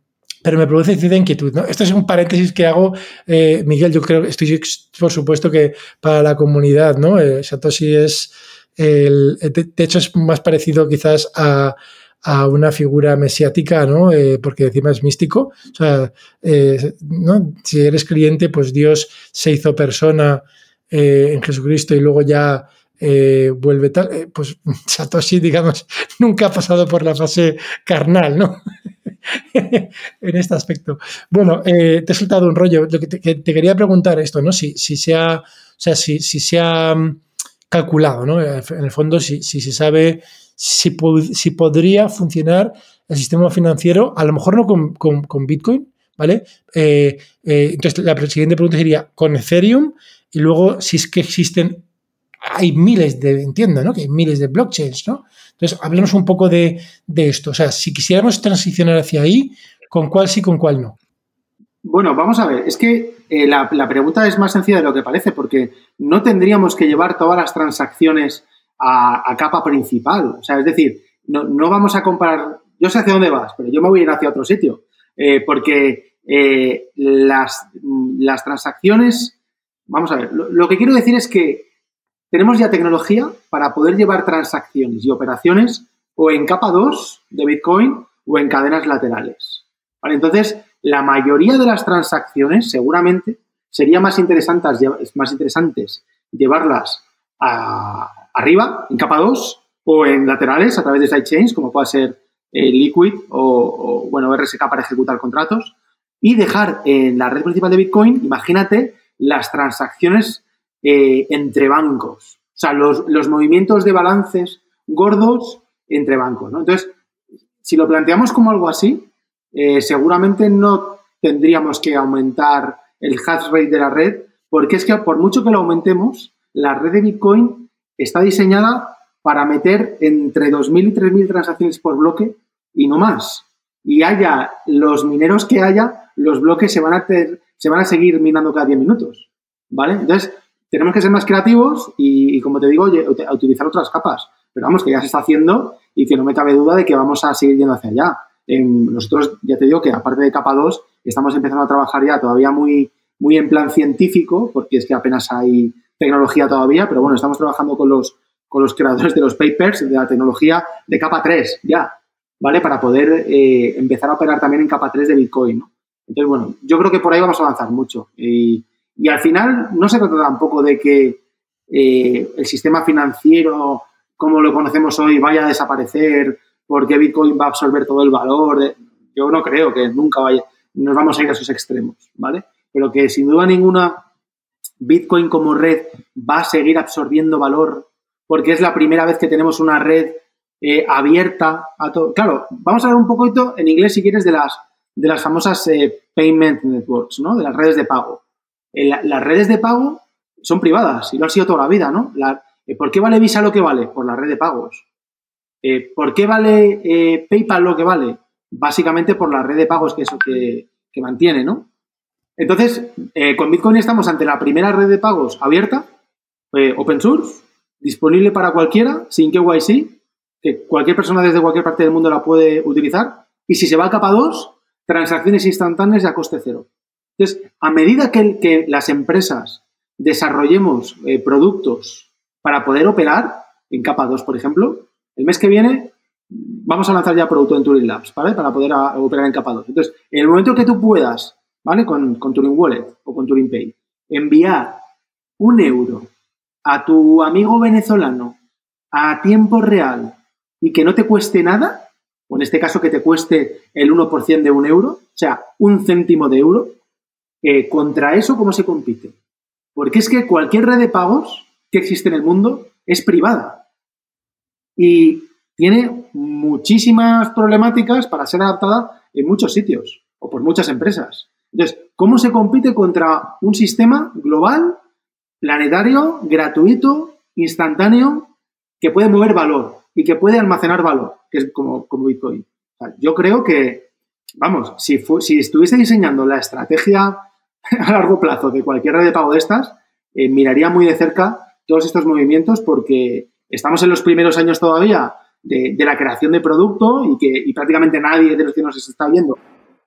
pero me produce cierta inquietud. ¿no? Esto es un paréntesis que hago, eh, Miguel, yo creo, estoy por supuesto que para la comunidad, ¿no? Eh, Satoshi es, el, de hecho es más parecido quizás a, a una figura mesiática, ¿no? Eh, porque encima es místico. O sea, eh, ¿no? si eres cliente, pues Dios se hizo persona eh, en Jesucristo y luego ya vuelve tal. pues Satoshi, digamos, nunca ha pasado por la fase carnal, ¿no? en este aspecto. Bueno, te he soltado un rollo. Lo que te, quería preguntar esto, ¿no? Si, si se ha, o sea, si, si se ha mm, calculado, ¿no? En el fondo, si, si se sabe si, si podría funcionar el sistema financiero, a lo mejor no con, Bitcoin, ¿vale? Eh, eh, entonces, la siguiente pregunta sería con Ethereum y luego si es que existen, hay miles de, entiendo, ¿no? Que hay miles de blockchains, ¿no? Entonces, hablemos un poco de, esto. O sea, si quisiéramos transicionar hacia ahí, ¿con cuál sí, con cuál no? Bueno, vamos a ver, es que eh, la, la, pregunta es más sencilla de lo que parece, porque no tendríamos que llevar todas las transacciones a, capa principal. O sea, es decir, no, no, vamos a comparar, yo sé hacia dónde vas, pero yo me voy a ir hacia otro sitio, eh, porque eh, las, las, transacciones, vamos a ver, lo, que quiero decir es que tenemos ya tecnología para poder llevar transacciones y operaciones o en capa 2 de Bitcoin o en cadenas laterales. ¿Vale? Entonces, la mayoría de las transacciones seguramente sería más interesantes, más interesantes llevarlas a, arriba, en capa 2, o en laterales a través de sidechains, como puede ser eh, Liquid o, bueno, RSK para ejecutar contratos, y dejar en la red principal de Bitcoin, imagínate, las transacciones eh, entre bancos. O sea, los, movimientos de balances gordos entre bancos. Entonces, si lo planteamos como algo así, eh, seguramente no tendríamos que aumentar el hash rate de la red, porque es que por mucho que lo aumentemos, la red de Bitcoin está diseñada para meter entre 2.000 y 3.000 transacciones por bloque y no más. Y haya los mineros que haya, los bloques se van a, seguir minando cada 10 minutos. ¿Vale? Entonces, tenemos que ser más creativos y, como te digo, utilizar otras capas. Pero vamos, que ya se está haciendo y que no me cabe duda de que vamos a seguir yendo hacia allá. nosotros, ya te digo que aparte de capa 2, estamos empezando a trabajar ya todavía muy, muy en plan científico, porque es que apenas hay tecnología todavía, pero bueno, estamos trabajando con los, con los creadores de los papers de la tecnología de capa 3 ya, ¿vale? Para poder eh, empezar a operar también en capa 3 de Bitcoin, ¿no? Entonces, bueno, yo creo que por ahí vamos a avanzar mucho. Y, al final no se trata tampoco de que eh, el sistema financiero como lo conocemos hoy vaya a desaparecer porque Bitcoin va a absorber todo el valor. Yo no creo que nunca vaya, nos vamos a ir a esos extremos, ¿vale? Pero que sin duda ninguna Bitcoin como red va a seguir absorbiendo valor porque es la primera vez que tenemos una red eh, abierta a todo. Claro, vamos a hablar un poquito en inglés si quieres de las, de las famosas eh, payment networks, ¿no? De las redes de pago. Eh, las redes de pago son privadas y lo han sido toda la vida, ¿no? ¿Por qué vale Visa lo que vale? Por la red de pagos. ¿Por qué vale PayPal lo que vale? Básicamente por la red de pagos que eso que, que mantiene, ¿no? Entonces, con Bitcoin estamos ante la primera red de pagos abierta, open source, disponible para cualquiera, sin KYC, que cualquier persona desde cualquier parte del mundo la puede utilizar. Y si se va a capa 2, transacciones instantáneas y a coste cero. Entonces, a medida que, las empresas desarrollemos eh, productos para poder operar en capa 2, por ejemplo, el mes que viene vamos a lanzar ya producto en Turing Labs, ¿vale? Para poder operar en capa 2. Entonces, en el momento que tú puedas, ¿vale? Con, Turing Wallet o con Turing Pay, enviar un euro a tu amigo venezolano a tiempo real y que no te cueste nada, o en este caso que te cueste el 1% de un euro, o sea, un céntimo de euro, eh, contra eso, ¿cómo se compite? Porque es que cualquier red de pagos que existe en el mundo es privada y tiene muchísimas problemáticas para ser adaptada en muchos sitios o por muchas empresas. Entonces, ¿cómo se compite contra un sistema global, planetario, gratuito, instantáneo, que puede mover valor? y que puede almacenar valor, que es como, como Bitcoin. yo creo que, vamos, si, si estuviese diseñando la estrategia a largo plazo de cualquier red de pago de estas, eh, miraría muy de cerca todos estos movimientos porque estamos en los primeros años todavía de, la creación de producto y que prácticamente nadie de los que nos está viendo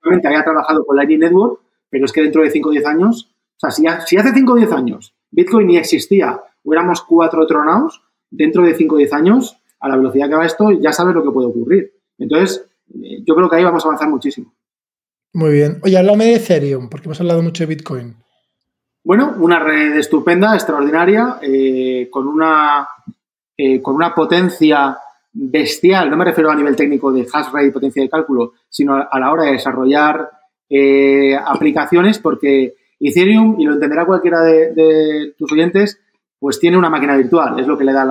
realmente haya trabajado con Lightning Network, pero es que dentro de 5 o 10 años, o sea, si, si hace 5 o 10 años Bitcoin ni existía, hubiéramos cuatro tronados, dentro de 5 o 10 años a la velocidad que va esto, ya sabes lo que puede ocurrir. Entonces, eh, yo creo que ahí vamos a avanzar muchísimo. Muy bien. Oye, háblame de Ethereum, porque hemos hablado mucho de Bitcoin. Bueno, una red estupenda, extraordinaria, eh, con, una, eh, con una potencia bestial, no me refiero a nivel técnico de hash rate y potencia de cálculo, sino a la hora de desarrollar aplicaciones, porque Ethereum, y lo entenderá cualquiera de, tus oyentes, pues tiene una máquina virtual, es lo que le da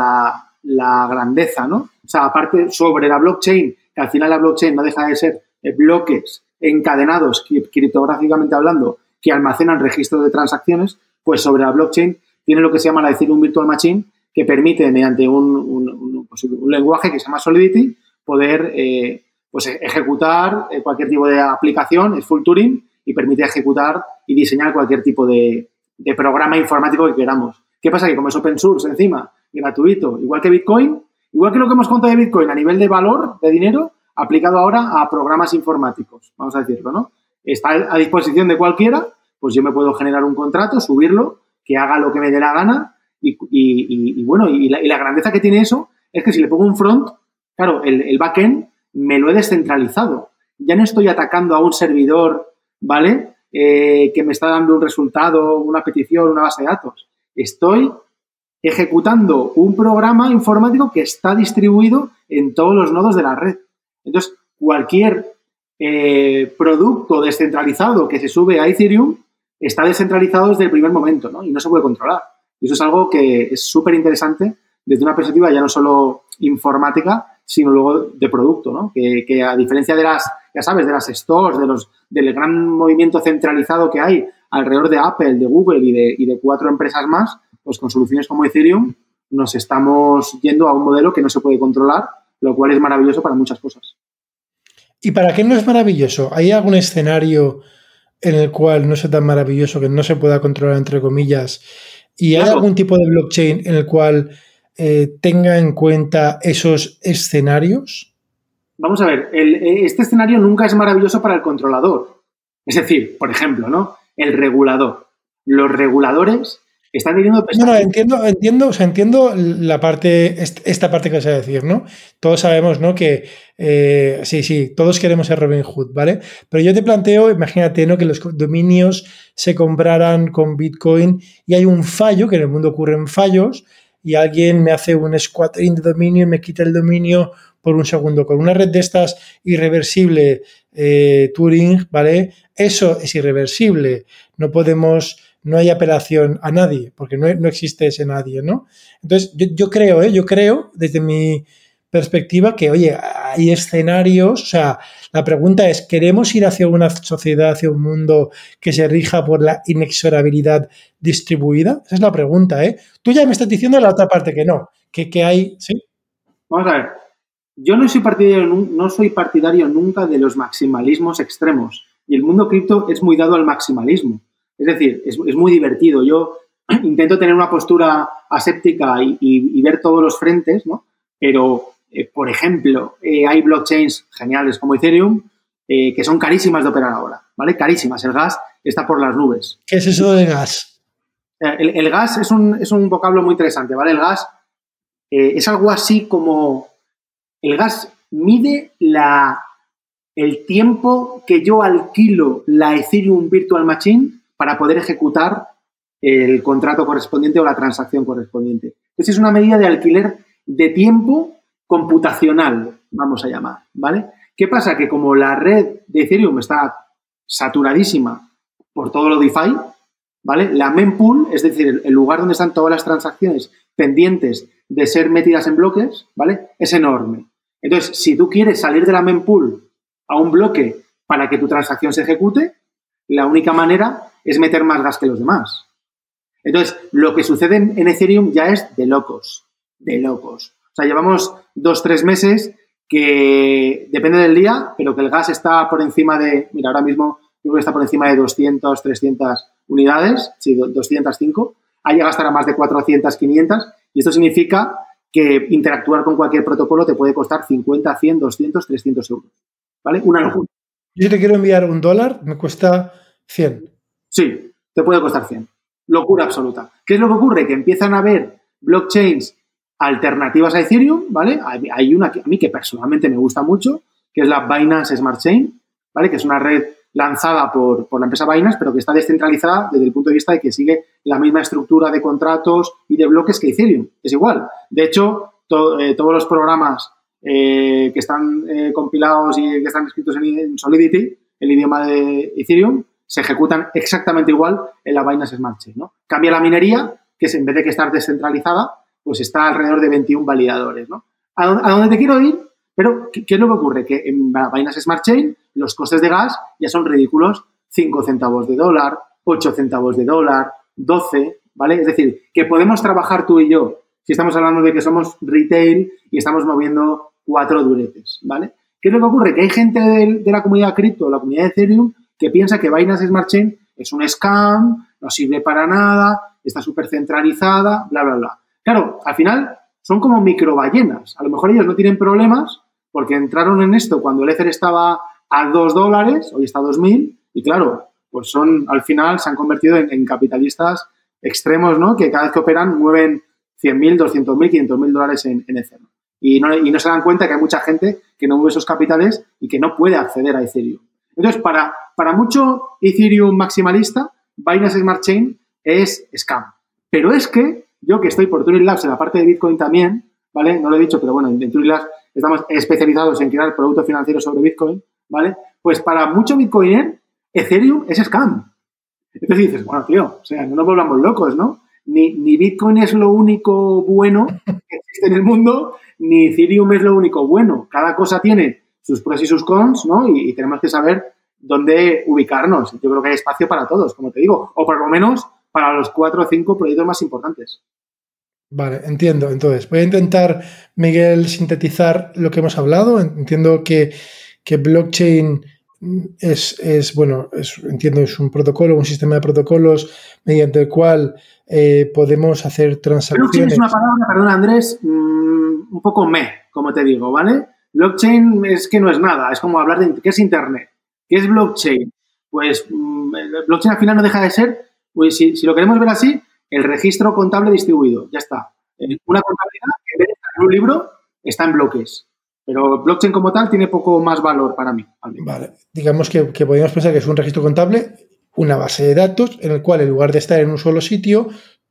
la, grandeza, ¿no? O sea, aparte sobre la blockchain, que al final la blockchain no deja de ser eh, bloques encadenados criptográficamente hablando que almacenan registros de transacciones, pues sobre la blockchain tiene lo que se llama la Ethereum Virtual Machine, que permite mediante un, pues lenguaje que se llama Solidity poder eh, pues ejecutar eh, cualquier tipo de aplicación, es full Turing, y permite ejecutar y diseñar cualquier tipo de, de programa informático que queramos. ¿Qué pasa? Que como es open source encima gratuito, igual que Bitcoin, igual que lo que hemos contado de Bitcoin a nivel de valor, de dinero, aplicado ahora a programas informáticos, vamos a decirlo, ¿no? Está a disposición de cualquiera, pues yo me puedo generar un contrato, subirlo, que haga lo que me dé la gana y, bueno, y la, grandeza que tiene eso es que si le pongo un front, claro, el, backend me lo he descentralizado. Ya no estoy atacando a un servidor, ¿vale? Eh, que me está dando un resultado, una petición, una base de datos. Estoy ejecutando un programa informático que está distribuido en todos los nodos de la red. Entonces, cualquier eh, producto descentralizado que se sube a Ethereum está descentralizado desde el primer momento ¿no? y no se puede controlar. Y eso es algo que es súper interesante desde una perspectiva ya no solo informática, sino luego de producto, ¿no? que, a diferencia de las, ya sabes, de las stores, de los, del gran movimiento centralizado que hay alrededor de Apple, de Google y de, y de cuatro empresas más, pues con soluciones como Ethereum nos estamos yendo a un modelo que no se puede controlar, lo cual es maravilloso para muchas cosas. ¿Y para qué no es maravilloso? ¿Hay algún escenario en el cual no sea tan maravilloso que no se pueda controlar, entre comillas? ¿Y hay algún tipo de blockchain en el cual eh, tenga en cuenta esos escenarios? Vamos a ver, este escenario nunca es maravilloso para el controlador. Es decir, por ejemplo, ¿no? El regulador. Los reguladores están teniendo No, no, entiendo, entiendo, o sea, entiendo la parte, esta parte que vas a decir, ¿no? Todos sabemos, ¿no? Que eh, sí, sí, todos queremos ser Robin Hood, ¿vale? Pero yo te planteo, imagínate, ¿no? Que los dominios se compraran con Bitcoin y hay un fallo, que en el mundo ocurren fallos, y alguien me hace un squatting de dominio y me quita el dominio por un segundo. Con una red de estas irreversible eh, Turing, ¿vale? Eso es irreversible. No podemos, no hay apelación a nadie, porque no, existe ese nadie, ¿no? Entonces, yo, yo creo, ¿eh? Yo creo, desde mi perspectiva, que, oye, hay escenarios, o sea, la pregunta es, ¿queremos ir hacia una sociedad, hacia un mundo que se rija por la inexorabilidad distribuida? Esa es la pregunta, ¿eh? Tú ya me estás diciendo la otra parte que no, que, que hay, ¿sí? Vamos a ver, yo no soy, partidario, no soy partidario nunca de los maximalismos extremos y el mundo cripto es muy dado al maximalismo. Es decir, es, muy divertido. Yo intento tener una postura aséptica y, ver todos los frentes, ¿no? Pero, eh, por ejemplo, eh, hay blockchains geniales como Ethereum eh, que son carísimas de operar ahora, ¿vale? Carísimas. El gas está por las nubes. ¿Qué es eso de gas? El, el gas es un, es un vocablo muy interesante, ¿vale? El gas es algo así como el gas mide la, el tiempo que yo alquilo la Ethereum Virtual Machine para poder ejecutar el contrato correspondiente o la transacción correspondiente. Entonces es una medida de alquiler de tiempo computacional, vamos a llamar, ¿vale? ¿Qué pasa? Que como la red de Ethereum está saturadísima por todo lo DeFi, ¿vale? La mempool, es decir, el lugar donde están todas las transacciones pendientes de ser metidas en bloques, ¿vale? Es enorme. Entonces, si tú quieres salir de la mempool a un bloque para que tu transacción se ejecute, la única manera es meter más gas que los demás. Entonces, lo que sucede en Ethereum ya es de locos, de locos. O sea, llevamos dos, tres meses que depende del día, pero que el gas está por encima de, mira, ahora mismo creo que está por encima de 200, 300 unidades, sí, 205, ha llegado a estar a más de 400, 500, y esto significa que interactuar con cualquier protocolo te puede costar 50, 100, 200, 300 euros. ¿Vale? Una locura. Yo te quiero enviar un dólar, me cuesta 100. Sí, te puede costar 100. Locura absoluta. ¿Qué es lo que ocurre? Que empiezan a haber blockchains alternativas a Ethereum, ¿vale? Hay una que a mí que personalmente me gusta mucho, que es la Binance Smart Chain, ¿vale? Que es una red lanzada por, la empresa Binance, pero que está descentralizada desde el punto de vista de que sigue la misma estructura de contratos y de bloques que Ethereum. Es igual. De hecho, eh, todos los programas eh, que están eh, compilados y que están escritos en, Solidity, el idioma de Ethereum, se ejecutan exactamente igual en la Binance Smart Chain. ¿no? Cambia la minería, que es, en vez de que estar descentralizada, pues está alrededor de 21 validadores. ¿no? ¿A, dónde, te quiero ir? Pero, ¿qué, ¿qué, es lo que ocurre? Que en Binance Smart Chain los costes de gas ya son ridículos, 5 centavos de dólar, 8 centavos de dólar, 12, ¿vale? Es decir, que podemos trabajar tú y yo, si estamos hablando de que somos retail y estamos moviendo cuatro duretes, ¿vale? ¿Qué es lo que ocurre? Que hay gente de, la comunidad cripto, la comunidad de Ethereum, que piensa que Binance Smart Chain es un scam, no sirve para nada, está súper centralizada, bla, bla, bla. Claro, al final son como microballenas. A lo mejor ellos no tienen problemas porque entraron en esto cuando el Ether estaba a 2 dólares, hoy está a 2.000, y claro, pues son, al final se han convertido en, capitalistas extremos, ¿no? Que cada vez que operan mueven 100.000, 200.000, 500.000 dólares en, en Ethereum. Y no, y no se dan cuenta que hay mucha gente que no mueve esos capitales y que no puede acceder a Ethereum. Entonces, para, para mucho Ethereum maximalista, Binance Smart Chain es scam. Pero es que yo que estoy por Turing Labs en la parte de Bitcoin también, ¿vale? No lo he dicho, pero bueno, en Turing Labs estamos especializados en crear productos financieros sobre Bitcoin. ¿vale? Pues para mucho Bitcoiner, Ethereum es scam. Entonces dices, bueno, tío, o sea, no nos volvamos locos, ¿no? Ni, ni, Bitcoin es lo único bueno que existe en el mundo, ni Ethereum es lo único bueno. Cada cosa tiene sus pros y sus cons, ¿no? Y, tenemos que saber dónde ubicarnos. Yo creo que hay espacio para todos, como te digo, o por lo menos para los cuatro o cinco proyectos más importantes. Vale, entiendo. Entonces, voy a intentar, Miguel, sintetizar lo que hemos hablado. Entiendo que que blockchain es, bueno, entiendo, es un protocolo, un sistema de protocolos mediante el cual eh, podemos hacer transacciones. Blockchain es una palabra, perdón Andrés, mm, un poco me, como te digo, ¿vale? Blockchain es que no es nada, es como hablar de qué es Internet, qué es blockchain. Pues mm, blockchain al final no deja de ser, pues si, si, lo queremos ver así, el registro contable distribuido, ya está. Una contabilidad que en vez de estar en un libro está en bloques. Pero blockchain como tal tiene poco más valor para mí. Vale, digamos que, podríamos pensar que es un registro contable, una base de datos en el cual en lugar de estar en un solo sitio,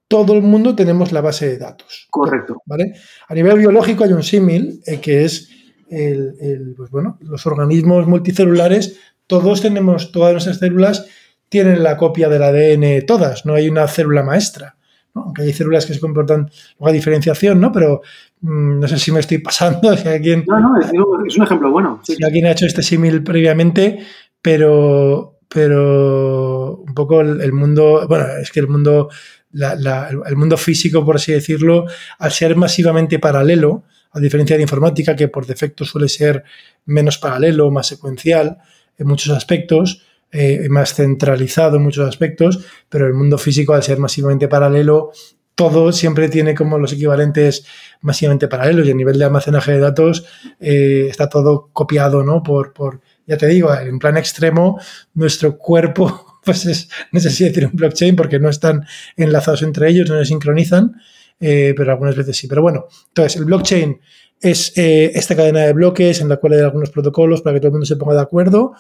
todo el mundo tenemos la base de datos. Correcto. ¿vale? A nivel biológico hay un símil eh, que es el, pues bueno, los organismos multicelulares, todos tenemos, todas nuestras células tienen la copia del ADN, todas, no hay una célula maestra. Aunque hay células que se comportan con diferenciación, ¿no? Pero mm, no sé si me estoy pasando. Si alguien, no, no, es, un ejemplo bueno. Si alguien ha hecho este símil previamente, pero, pero un poco el, mundo, bueno, es que el mundo, el mundo físico, por así decirlo, al ser masivamente paralelo, a diferencia de la informática, que por defecto suele ser menos paralelo, más secuencial en muchos aspectos, eh, más centralizado en muchos aspectos, pero el mundo físico, al ser masivamente paralelo, todo siempre tiene como los equivalentes masivamente paralelos y a nivel de almacenaje de datos eh, está todo copiado, ¿no? Por, por, ya te digo, en plan extremo, nuestro cuerpo pues necesita tener un blockchain porque no están enlazados entre ellos, no se sincronizan, eh, pero algunas veces sí. Pero bueno, entonces el blockchain es esta cadena de bloques en la cual hay algunos protocolos para que todo el mundo se ponga de acuerdo.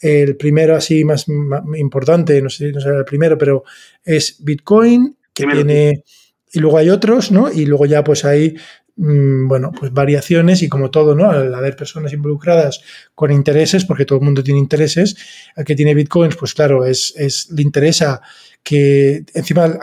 El primero así más, importante, no sé, no sé el primero, pero es Bitcoin, que tiene... Y luego hay otros, ¿no? Y luego ya pues hay, mm, bueno, pues variaciones y como todo, ¿no? Al haber personas involucradas con intereses, porque todo el mundo tiene intereses, el que tiene bitcoins, pues claro, es, es le interesa que encima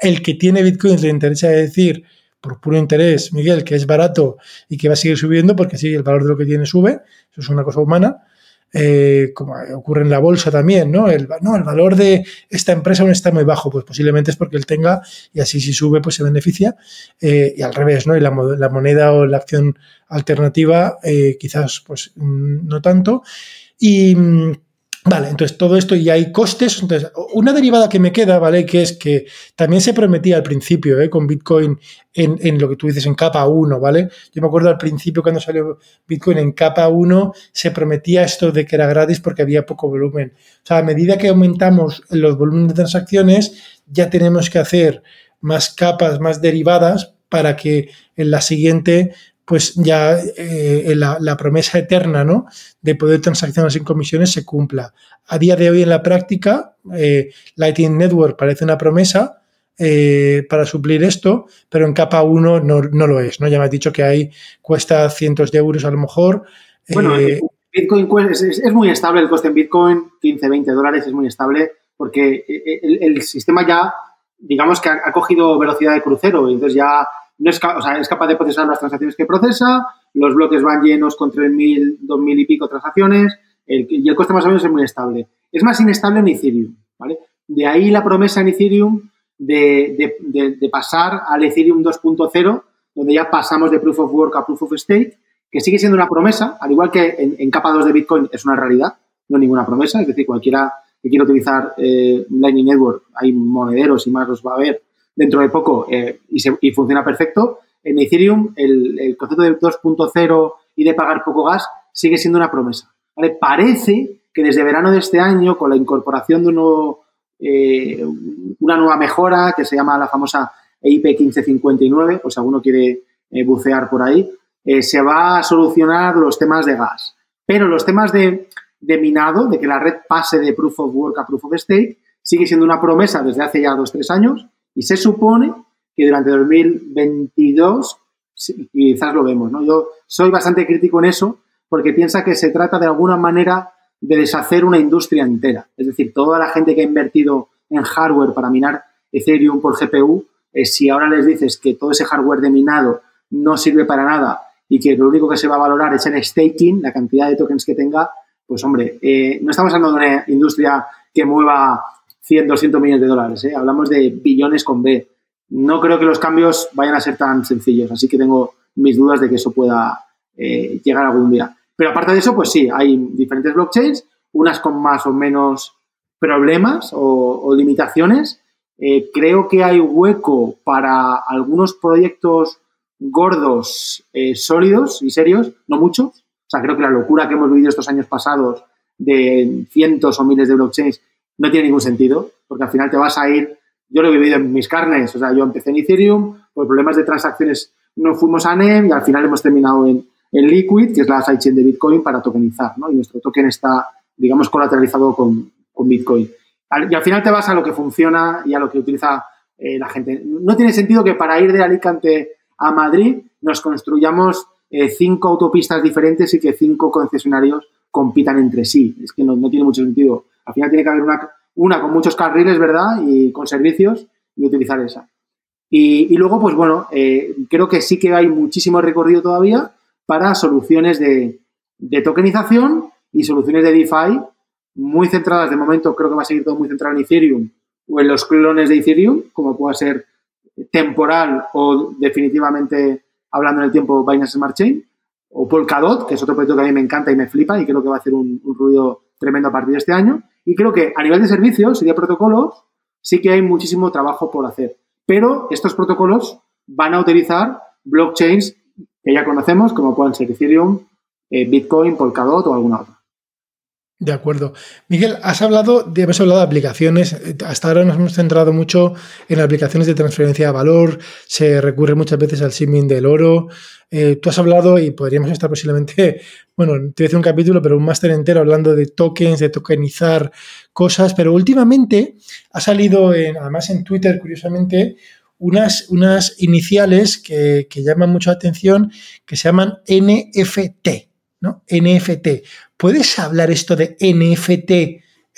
el que tiene bitcoins le interesa decir por puro interés, Miguel, que es barato y que va a seguir subiendo porque sí, el valor de lo que tiene sube, eso es una cosa humana, eh, como ocurre en la bolsa también, ¿no? El, no, el valor de esta empresa aún está muy bajo, pues posiblemente es porque él tenga y así si sube pues se beneficia eh, y al revés, ¿no? Y la, la, moneda o la acción alternativa eh, quizás pues mm, no tanto. Y mm, Vale, entonces todo esto y hay costes. Entonces, una derivada que me queda, ¿vale? Que es que también se prometía al principio, ¿eh? Con Bitcoin en, en, lo que tú dices en capa 1, ¿vale? Yo me acuerdo al principio cuando salió Bitcoin en capa 1, se prometía esto de que era gratis porque había poco volumen. O sea, a medida que aumentamos los volúmenes de transacciones, ya tenemos que hacer más capas, más derivadas para que en la siguiente pues ya eh, la, promesa eterna ¿no? de poder transaccionar sin comisiones se cumpla. A día de hoy en la práctica, eh, Lightning Network parece una promesa eh, para suplir esto, pero en capa 1 no, lo es. ¿no? Ya me has dicho que hay, cuesta cientos de euros a lo mejor. Bueno, Bitcoin es, muy estable el coste en Bitcoin, 15, 20 dólares es muy estable porque el, sistema ya, digamos que ha, ha cogido velocidad de crucero, entonces ya no es, es capaz de procesar las transacciones que procesa, los bloques van llenos con 3.000, 2.000 y pico transacciones, y el coste más o menos es muy estable. Es más inestable en Ethereum, ¿vale? De ahí la promesa en Ethereum de, pasar al Ethereum 2.0, donde ya pasamos de Proof of Work a Proof of Stake, que sigue siendo una promesa, al igual que en, capa 2 de Bitcoin es una realidad, no ninguna promesa, es decir, cualquiera que quiera utilizar eh, Lightning Network, hay monederos y más los va a ver, dentro de poco eh, y, funciona perfecto. En Ethereum, el, concepto de 2.0 y de pagar poco gas sigue siendo una promesa. Parece que desde verano de este año, con la incorporación de eh, una nueva mejora que se llama la famosa EIP 1559, o si alguno quiere eh, bucear por ahí, se va a solucionar los temas de gas. Pero los temas de, de minado, de que la red pase de Proof of Work a Proof of Stake, sigue siendo una promesa desde hace ya dos, tres años y se supone que durante 2022 quizás lo vemos, ¿no? Yo soy bastante crítico en eso porque piensa que se trata de alguna manera de deshacer una industria entera. Es decir, toda la gente que ha invertido en hardware para minar Ethereum por GPU, eh, si ahora les dices que todo ese hardware de minado no sirve para nada y que lo único que se va a valorar es el staking, la cantidad de tokens que tenga, pues hombre, eh, no estamos hablando de una industria que mueva 100, 200 millones de dólares. ¿eh? Hablamos de billones con B. No creo que los cambios vayan a ser tan sencillos, así que tengo mis dudas de que eso pueda eh, llegar algún día. Pero aparte de eso, pues sí, hay diferentes blockchains, unas con más o menos problemas o, limitaciones. Eh, creo que hay hueco para algunos proyectos gordos, sólidos y serios, no muchos. O sea, creo que la locura que hemos vivido estos años pasados de cientos o miles de blockchains no tiene ningún sentido, porque al final te vas a ir, yo lo he vivido en mis carnes, o sea, yo empecé en Ethereum, por problemas de transacciones no fuimos a NEM y al final hemos terminado en, Liquid, que es la sidechain de Bitcoin para tokenizar, ¿no? Y nuestro token está, digamos, colateralizado con, Bitcoin. Y al final te vas a lo que funciona y a lo que utiliza eh, la gente. No tiene sentido que para ir de Alicante a Madrid nos construyamos eh, cinco autopistas diferentes y que cinco concesionarios compitan entre sí. Es que no, tiene mucho sentido. Al final tiene que haber una, una con muchos carriles, ¿verdad? Y con servicios y utilizar esa. Y, luego, pues bueno, eh, creo que sí que hay muchísimo recorrido todavía para soluciones de, de tokenización y soluciones de DeFi muy centradas de momento, creo que va a seguir todo muy centrado en Ethereum o en los clones de Ethereum, como pueda ser temporal o definitivamente hablando en el tiempo Binance Smart Chain, o Polkadot, que es otro proyecto que a mí me encanta y me flipa y creo que va a hacer un, ruido tremendo a partir de este año. Y creo que a nivel de servicios y de protocolos sí que hay muchísimo trabajo por hacer. Pero estos protocolos van a utilizar blockchains que ya conocemos, como pueden ser Ethereum, eh, Bitcoin, Polkadot o alguna otra. De acuerdo. Miguel, has hablado de, hemos hablado de aplicaciones. Hasta ahora nos hemos centrado mucho en aplicaciones de transferencia de valor. Se recurre muchas veces al siming del oro. Eh, tú has hablado y podríamos estar posiblemente, bueno, te decir un capítulo, pero un máster entero hablando de tokens, de tokenizar cosas. Pero últimamente ha salido, además en Twitter, curiosamente, unas, unas iniciales que, que llaman mucho la atención que se llaman NFT. ¿no? NFT. ¿Puedes hablar esto de NFT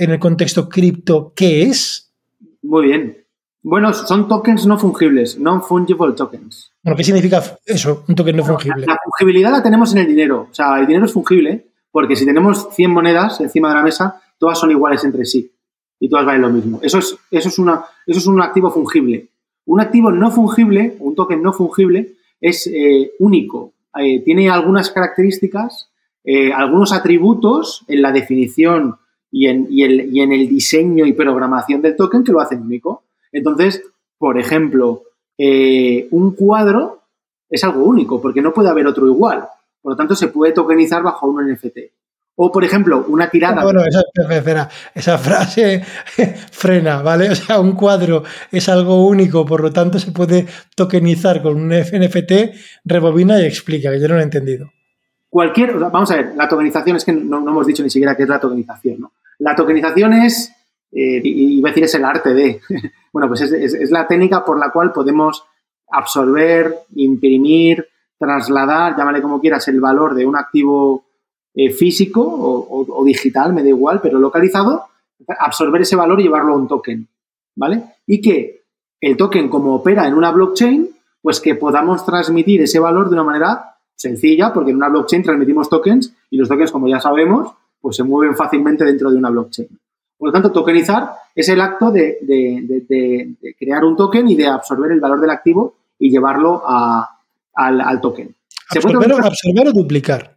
en el contexto cripto? ¿Qué es? Muy bien. Bueno, son tokens no fungibles, non-fungible tokens. Bueno, ¿qué significa eso, un token no fungible? La, fungibilidad la tenemos en el dinero. O sea, el dinero es fungible porque si tenemos 100 monedas encima de la mesa, todas son iguales entre sí y todas valen lo mismo. Eso es, eso es, una, eso es un activo fungible. Un activo no fungible, un token no fungible, es eh, único. Eh, tiene algunas características eh, algunos atributos en la definición y en, el, diseño y programación del token que lo hacen único. Entonces, por ejemplo, eh, un cuadro es algo único porque no puede haber otro igual. Por lo tanto, se puede tokenizar bajo un NFT. O, por ejemplo, una tirada. Bueno, esa, esa frase frena, ¿vale? O sea, un cuadro es algo único, por lo tanto, se puede tokenizar con un NFT, rebobina y explica, que yo no lo he entendido. Cualquier, vamos a ver, la tokenización es que no, hemos dicho ni siquiera qué es la tokenización. La tokenización es, eh, y iba a decir es el arte de, bueno, pues es, la técnica por la cual podemos absorber, imprimir, trasladar, llámale como quieras, el valor de un activo eh, físico o, digital, me da igual, pero localizado, absorber ese valor y llevarlo a un token, ¿vale? Y que el token, como opera en una blockchain, pues que podamos transmitir ese valor de una manera sencilla, porque en una blockchain transmitimos tokens y los tokens, como ya sabemos, pues se mueven fácilmente dentro de una blockchain. Por lo tanto, tokenizar es el acto de, crear un token y de absorber el valor del activo y llevarlo al, token. absorber, o duplicar?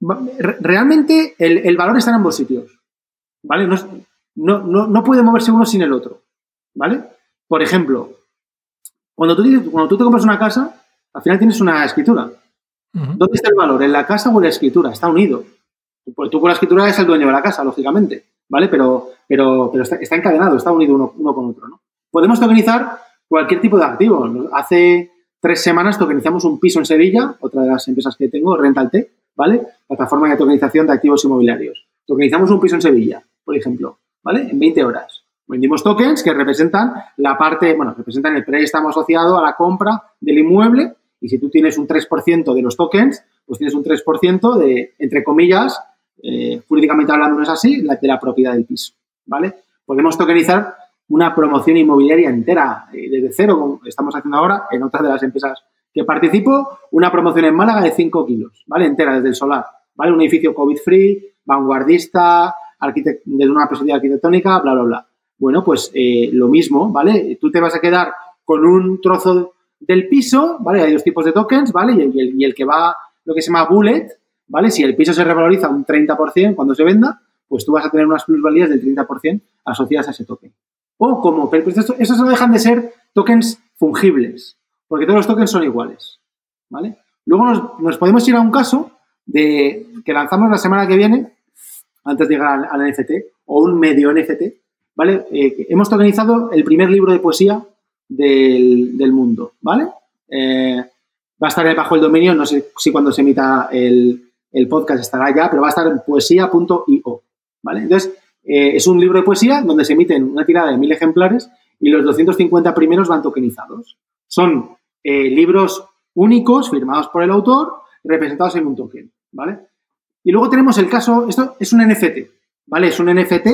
Realmente el, valor está en ambos sitios. ¿Vale? No, no, puede moverse uno sin el otro. ¿Vale? Por ejemplo, cuando tú, cuando tú te compras una casa, al final tienes una escritura. ¿Dónde está el valor? ¿En la casa o en la escritura? Está unido. Pues tú con la escritura es el dueño de la casa, lógicamente, ¿vale? Pero, pero, pero está, encadenado, está unido uno, con otro, ¿no? Podemos tokenizar cualquier tipo de activo. Hace tres semanas tokenizamos un piso en Sevilla, otra de las empresas que tengo, Rental-T, ¿vale? Plataforma de tokenización de activos inmobiliarios. Tokenizamos un piso en Sevilla, por ejemplo, ¿vale? En 20 horas. Vendimos tokens que representan la parte, bueno, representan el préstamo asociado a la compra del inmueble y si tú tienes un 3% de los tokens, pues tienes un 3% de, entre comillas, eh, jurídicamente hablando no es así, de la propiedad del piso, ¿vale? Podemos tokenizar una promoción inmobiliaria entera, eh, desde cero, como estamos haciendo ahora en otras de las empresas que participo, una promoción en Málaga de 5 kilos, ¿vale? Entera, desde el solar, ¿vale? Un edificio COVID-free, vanguardista, desde una perspectiva arquitectónica, bla, bla, bla. Bueno, pues eh, lo mismo, ¿vale? Tú te vas a quedar con un trozo del piso, ¿vale? Hay dos tipos de tokens, ¿vale? Y el, que va, lo que se llama bullet, ¿vale? Si el piso se revaloriza un 30% cuando se venda, pues tú vas a tener unas plusvalías del 30% asociadas a ese token. O como, pero pues esto, no dejan de ser tokens fungibles, porque todos los tokens son iguales, ¿vale? Luego nos, podemos ir a un caso de que lanzamos la semana que viene, antes de llegar al, NFT, o un medio NFT, ¿vale? Eh, hemos tokenizado el primer libro de poesía del, mundo, ¿vale? Eh, va a estar bajo el dominio, no sé si cuando se emita el, podcast estará ya, pero va a estar en poesía.io, ¿vale? Entonces, eh, es un libro de poesía donde se emiten una tirada de mil ejemplares y los 250 primeros van tokenizados. Son eh, libros únicos firmados por el autor representados en un token, ¿vale? Y luego tenemos el caso, esto es un NFT, ¿vale? Es un NFT,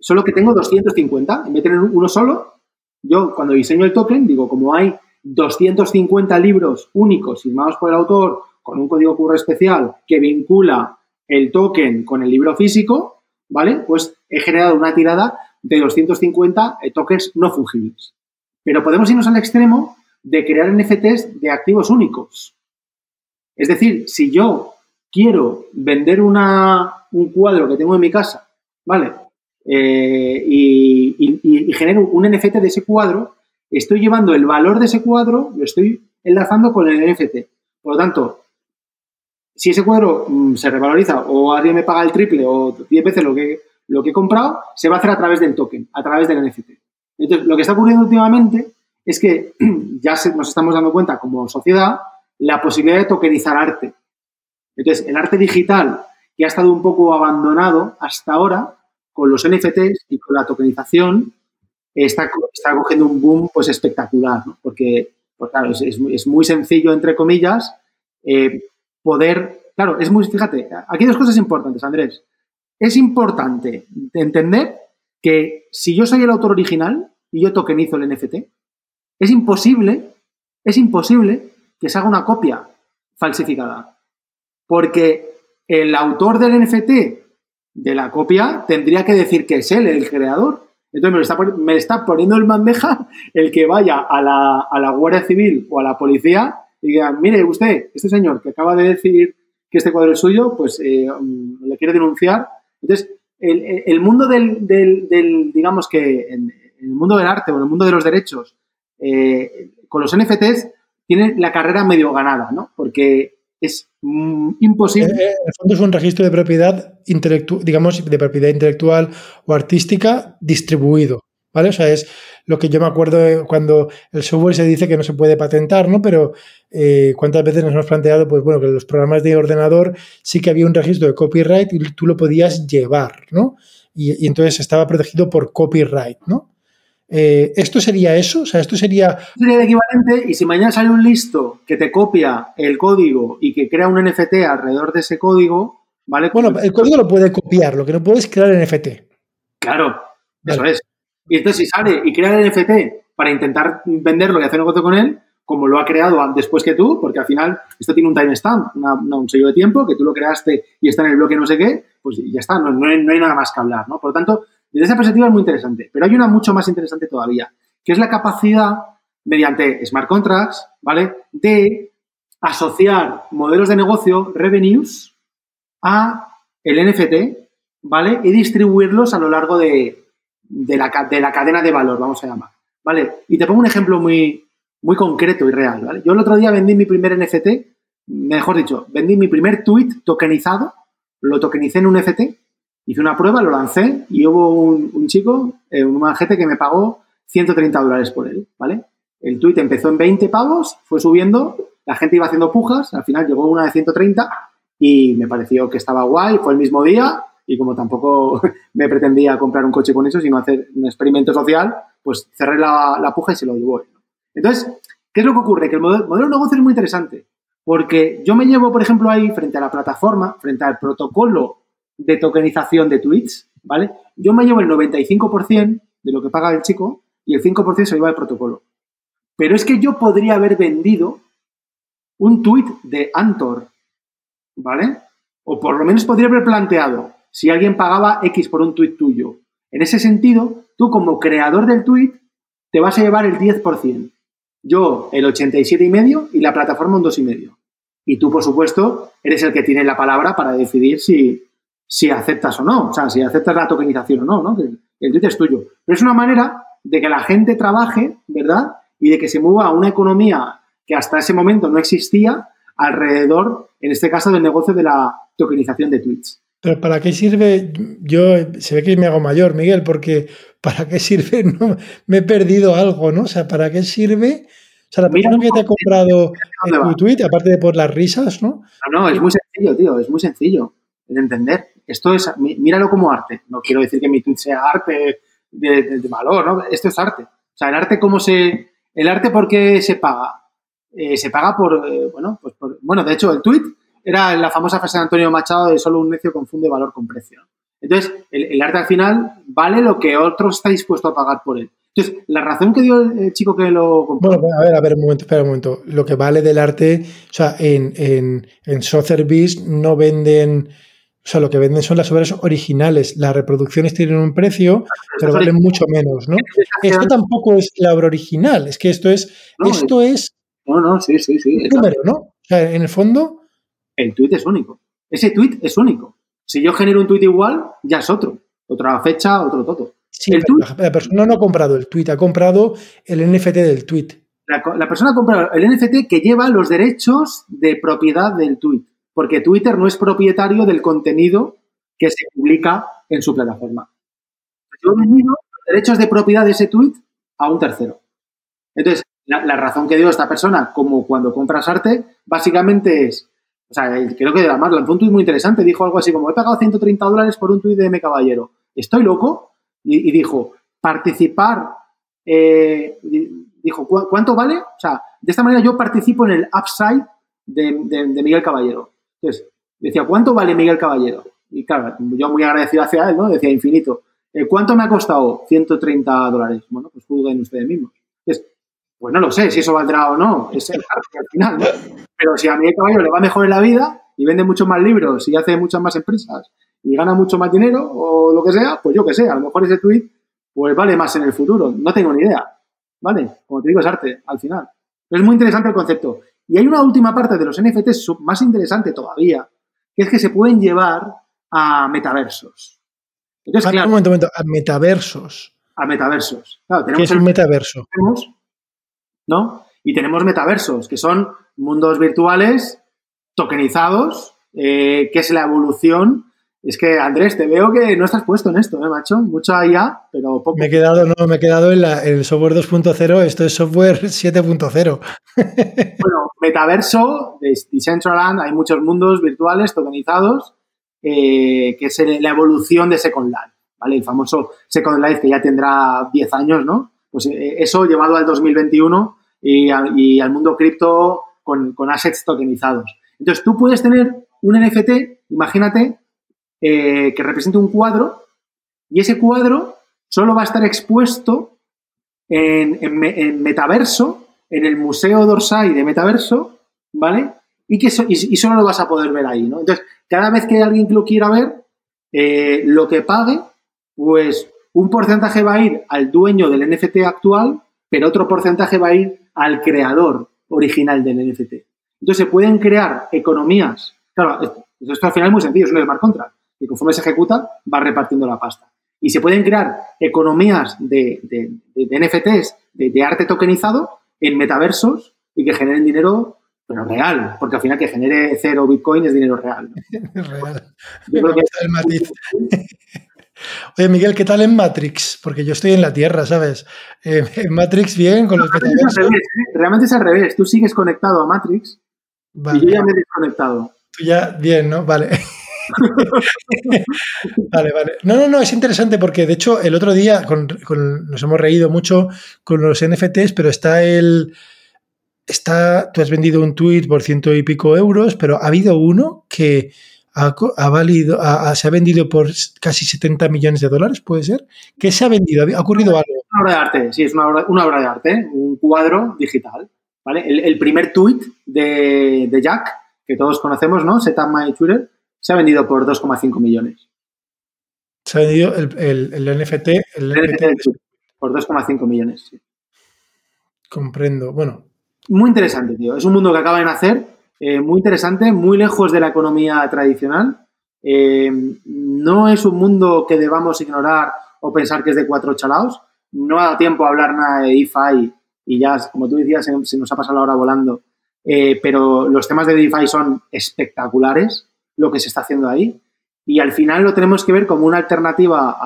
solo que tengo 250. En vez de tener uno solo, yo cuando diseño el token, digo, como hay 250 libros únicos firmados por el autor con un código QR especial que vincula el token con el libro físico, ¿vale? Pues he generado una tirada de 250 eh, tokens no fungibles. Pero podemos irnos al extremo de crear NFTs de activos únicos. Es decir, si yo quiero vender una, un cuadro que tengo en mi casa, ¿vale? Eh, y, genero un NFT de ese cuadro, estoy llevando el valor de ese cuadro, lo estoy enlazando con el NFT. Por lo tanto, si ese cuadro mm, se revaloriza o alguien me paga el triple o 10 veces lo que, lo que he comprado, se va a hacer a través del token, a través del NFT. Entonces, lo que está ocurriendo últimamente es que ya nos estamos dando cuenta como sociedad la posibilidad de tokenizar arte. Entonces, el arte digital, que ha estado un poco abandonado hasta ahora, con los NFTs y con la tokenización, está, está cogiendo un boom pues espectacular, ¿no? Porque, pues, claro, es, muy sencillo, entre comillas, eh, poder... Claro, es muy... Fíjate, aquí hay dos cosas importantes, Andrés. Es importante entender que si yo soy el autor original y yo tokenizo el NFT, es imposible, es imposible que se haga una copia falsificada. Porque el autor del NFT de la copia tendría que decir que es él el creador. Entonces me, está, poniendo el bandeja el que vaya a la, a la Guardia Civil o a la policía y diga, mire usted, este señor que acaba de decir que este cuadro es suyo, pues eh, le quiere denunciar. Entonces, el, mundo del, del, digamos que, en, el mundo del arte o en el mundo de los derechos, eh, con los NFTs tiene la carrera medio ganada, ¿no? Porque es mm, imposible. Eh, en el fondo es un registro de propiedad intelectual, digamos, de propiedad intelectual o artística distribuido. ¿Vale? O sea, es lo que yo me acuerdo cuando el software se dice que no se puede patentar, ¿no? Pero eh, cuántas veces nos hemos planteado, pues bueno, que los programas de ordenador sí que había un registro de copyright y tú lo podías llevar, ¿no? Y entonces estaba protegido por copyright, ¿no? Eh, ¿Esto sería eso? O sea, esto sería... Sería el equivalente y si mañana sale un listo que te copia el código y que crea un NFT alrededor de ese código, ¿vale? Bueno, el código lo puede copiar, lo que no puede es crear el NFT. Claro, eso es. Y entonces si sale y crea el NFT para intentar venderlo y hacer negocio con él, como lo ha creado después que tú, porque al final esto tiene un timestamp, un sello de tiempo, que tú lo creaste y está en el bloque no sé qué, pues ya está, no, no, hay, no hay nada más que hablar, ¿no? Por lo tanto, desde esa perspectiva es muy interesante, pero hay una mucho más interesante todavía, que es la capacidad, mediante smart contracts, ¿vale?, de asociar modelos de negocio, revenues, a el NFT, ¿vale? Y distribuirlos a lo largo de, la, de la cadena de valor, vamos a llamar, ¿vale? Y te pongo un ejemplo muy, muy concreto y real, ¿vale? Yo el otro día vendí mi primer NFT, mejor dicho, vendí mi primer tweet tokenizado, lo tokenicé en un NFT hice una prueba, lo lancé y hubo un, chico, eh, un majete que me pagó 130 dólares por él, ¿vale? El tweet empezó en 20 pavos, fue subiendo, la gente iba haciendo pujas, al final llegó una de 130 y me pareció que estaba guay, fue el mismo día y como tampoco me pretendía comprar un coche con eso, sino hacer un experimento social, pues cerré la, puja y se lo llevó. Entonces, ¿qué es lo que ocurre? Que el modelo, modelo de negocio es muy interesante, porque yo me llevo, por ejemplo, ahí frente a la plataforma, frente al protocolo de tokenización de tweets, ¿vale? Yo me llevo el 95% de lo que paga el chico y el 5% se lleva el protocolo. Pero es que yo podría haber vendido un tweet de Antor, ¿vale? O por lo menos podría haber planteado, si alguien pagaba X por un tweet tuyo. En ese sentido, tú como creador del tweet te vas a llevar el 10%. Yo el 87,5% y la plataforma un 2,5%. Y tú, por supuesto, eres el que tiene la palabra para decidir si, si aceptas o no, o sea, si aceptas la tokenización o no, ¿no? El tweet es tuyo. Pero es una manera de que la gente trabaje, ¿verdad? Y de que se mueva a una economía que hasta ese momento no existía alrededor, en este caso, del negocio de la tokenización de tweets. Pero ¿para qué sirve? Yo se ve que me hago mayor, Miguel, porque ¿para qué sirve? No, me he perdido algo, ¿no? O sea, ¿para qué sirve? O sea, la persona que te ha comprado tu tweet, aparte de por las risas, ¿no? No, no, es muy sencillo, tío, es muy sencillo de entender esto es, míralo como arte. No quiero decir que mi tweet sea arte de, valor, ¿no? Esto es arte. O sea, el arte, ¿cómo se. El arte, ¿por qué se paga? Eh, se paga por, eh, bueno, pues por, bueno, de hecho, el tweet era la famosa frase de Antonio Machado de solo un necio confunde valor con precio. Entonces, el, arte al final vale lo que otro está dispuesto a pagar por él. Entonces, la razón que dio el chico que lo compró. Bueno, a ver, a ver, un momento, espera un momento. Lo que vale del arte, o sea, en, en, en Sotheby's no venden. O sea, lo que venden son las obras originales. Las reproducciones tienen un precio, pero valen mucho menos, ¿no? Esto tampoco es la obra original, es que esto es. esto es. No, no, sí, sí, sí. número, ¿no? O sea, en el fondo. El tweet es único. Ese tweet es único. Si yo genero un tweet igual, ya es otro. Otra fecha, otro todo. Sí, la, persona no ha comprado el tweet, ha comprado el NFT del tweet. La, persona ha comprado el NFT que lleva los derechos de propiedad del tweet. Porque Twitter no es propietario del contenido que se publica en su plataforma. Yo he vendido derechos de propiedad de ese tweet a un tercero. Entonces, la, razón que dio esta persona, como cuando compras arte, básicamente es o sea, creo que además lanzó un tuit muy interesante. Dijo algo así como: He pagado 130 dólares por un tuit de M. Caballero. ¿Estoy loco? Y, dijo: Participar. Eh, dijo: ¿Cuánto vale? O sea, de esta manera yo participo en el upside de, Miguel Caballero. Entonces, decía: ¿Cuánto vale Miguel Caballero? Y claro, yo muy agradecido hacia él, ¿no? Decía: Infinito. Eh, ¿Cuánto me ha costado? 130 dólares. Bueno, pues juzguen ustedes mismos. Pues no lo sé si eso valdrá o no. Es al final, ¿no? Pero si a mi caballo le va mejor en la vida y vende muchos más libros y hace muchas más empresas y gana mucho más dinero o lo que sea, pues yo que sé, a lo mejor ese tweet pues vale más en el futuro. No tengo ni idea. ¿Vale? Como te digo, es arte al final. Es muy interesante el concepto. Y hay una última parte de los NFTs más interesante todavía, que es que se pueden llevar a metaversos. Entonces, claro, un momento, un momento, a metaversos. A metaversos. Claro, tenemos ¿Qué es un metaverso? ¿no? Y tenemos metaversos, que son mundos virtuales tokenizados, eh, que es la evolución. Es que, Andrés, te veo que no estás puesto en esto, ¿eh, macho? Mucho IA, pero poco. Me he quedado, no, me he quedado en, el software 2.0, esto es software 7.0. bueno, metaverso, de Decentraland, hay muchos mundos virtuales tokenizados, eh, que es la evolución de Second Life, ¿vale? El famoso Second Life que ya tendrá 10 años, ¿no? Pues eh, eso llevado al 2021 y, al mundo cripto con, assets tokenizados. Entonces, tú puedes tener un NFT, imagínate, eh, que represente un cuadro y ese cuadro solo va a estar expuesto en, metaverso, en el Museo Dorsai de Metaverso, ¿vale? Y, que y, solo lo vas a poder ver ahí, ¿no? Entonces, cada vez que alguien lo quiera ver, eh, lo que pague, pues un porcentaje va a ir al dueño del NFT actual, pero otro porcentaje va a ir al creador original del NFT. Entonces se pueden crear economías. Claro, esto, al final es muy sencillo, es un smart contract. Y conforme se ejecuta, va repartiendo la pasta. Y se pueden crear economías de, NFTs, de, arte tokenizado, en metaversos y que generen dinero, pero real. Porque al final que genere cero Bitcoin es dinero real. real. Yo creo que el matiz. Oye, Miguel, ¿qué tal en Matrix? Porque yo estoy en la Tierra, ¿sabes? Eh, en Matrix bien, con los realmente, ¿eh? realmente es al revés. Tú sigues conectado a Matrix y yo ya me he desconectado. Tú ya, bien, ¿no? Vale. vale, vale. No, no, no, es interesante porque de hecho el otro día nos hemos reído mucho con los NFTs, pero está el... Está, tú has vendido un tweet por ciento y pico euros, pero ha habido uno que ha, valido, se ha vendido por casi 70 millones de dólares, ¿puede ser? ¿Qué se ha vendido? ¿Ha ocurrido algo? Una obra de arte, sí, es una obra, de arte, un cuadro digital. ¿vale? El, primer tweet de, Jack, que todos conocemos, ¿no? Set up my Twitter, se ha vendido por 2,5 millones. Se ha vendido el, NFT, el, NFT, por 2,5 millones, sí. Comprendo. Bueno. Muy interesante, tío. Es un mundo que acaba de nacer eh, muy interesante, muy lejos de la economía tradicional. Eh, no es un mundo que debamos ignorar o pensar que es de cuatro chalaos. No ha dado tiempo a hablar nada de DeFi y ya, como tú decías, se, nos ha pasado la hora volando. Eh, pero los temas de DeFi son espectaculares, lo que se está haciendo ahí. Y al final lo tenemos que ver como una alternativa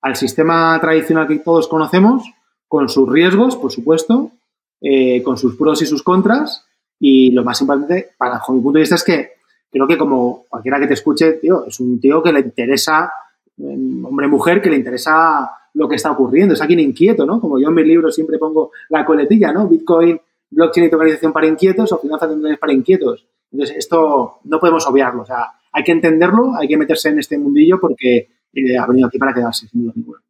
al sistema tradicional que todos conocemos, con sus riesgos, por supuesto, con sus pros y sus contras, y lo más importante, para, mi punto de vista, es que creo que como cualquiera que te escuche, tío, es un tío que le interesa, hombre-mujer, que le interesa lo que está ocurriendo. Es alguien inquieto, ¿no? Como yo en mis libros siempre pongo la coletilla, ¿no? Bitcoin, blockchain y tokenización para inquietos o finanzas para inquietos. Entonces, esto no podemos obviarlo. O sea, hay que entenderlo, hay que meterse en este mundillo porque eh, ha venido aquí para quedarse, sin duda.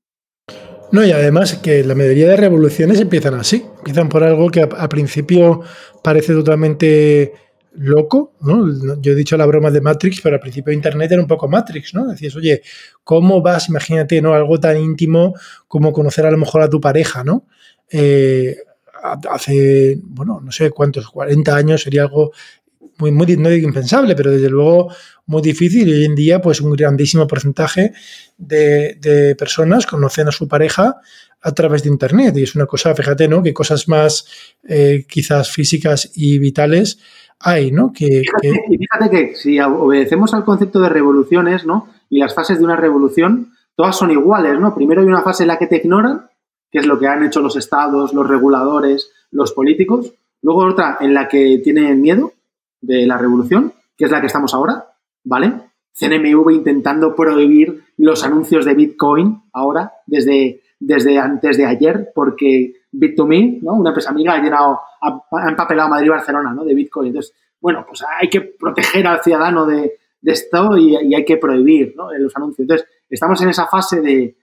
No, y además que la mayoría de revoluciones empiezan así. Empiezan por algo que al principio parece totalmente loco, ¿no? Yo he dicho la broma de Matrix, pero al principio de Internet era un poco Matrix, ¿no? Decías, oye, ¿cómo vas? Imagínate, ¿no? Algo tan íntimo como conocer a lo mejor a tu pareja, ¿no? Eh, hace, bueno, no sé cuántos, 40 años sería algo muy, muy, no digo impensable, pero desde luego muy difícil y hoy en día pues un grandísimo porcentaje de, personas conocen a su pareja a través de Internet y es una cosa, fíjate, ¿no? Que cosas más eh, quizás físicas y vitales hay, ¿no? Que, fíjate, que... si obedecemos al concepto de revoluciones, ¿no? Y las fases de una revolución, todas son iguales, ¿no? Primero hay una fase en la que te ignoran, que es lo que han hecho los estados, los reguladores, los políticos. Luego otra en la que tienen miedo de la revolución, que es la que estamos ahora. ¿vale? CNMV intentando prohibir los anuncios de Bitcoin ahora, desde, desde antes de ayer, porque Bit2Me, ¿no? Una empresa amiga ha llenado, ha, empapelado Madrid y Barcelona, ¿no? De Bitcoin. Entonces, bueno, pues hay que proteger al ciudadano de, esto y, hay que prohibir, ¿no? Los anuncios. Entonces, estamos en esa fase de,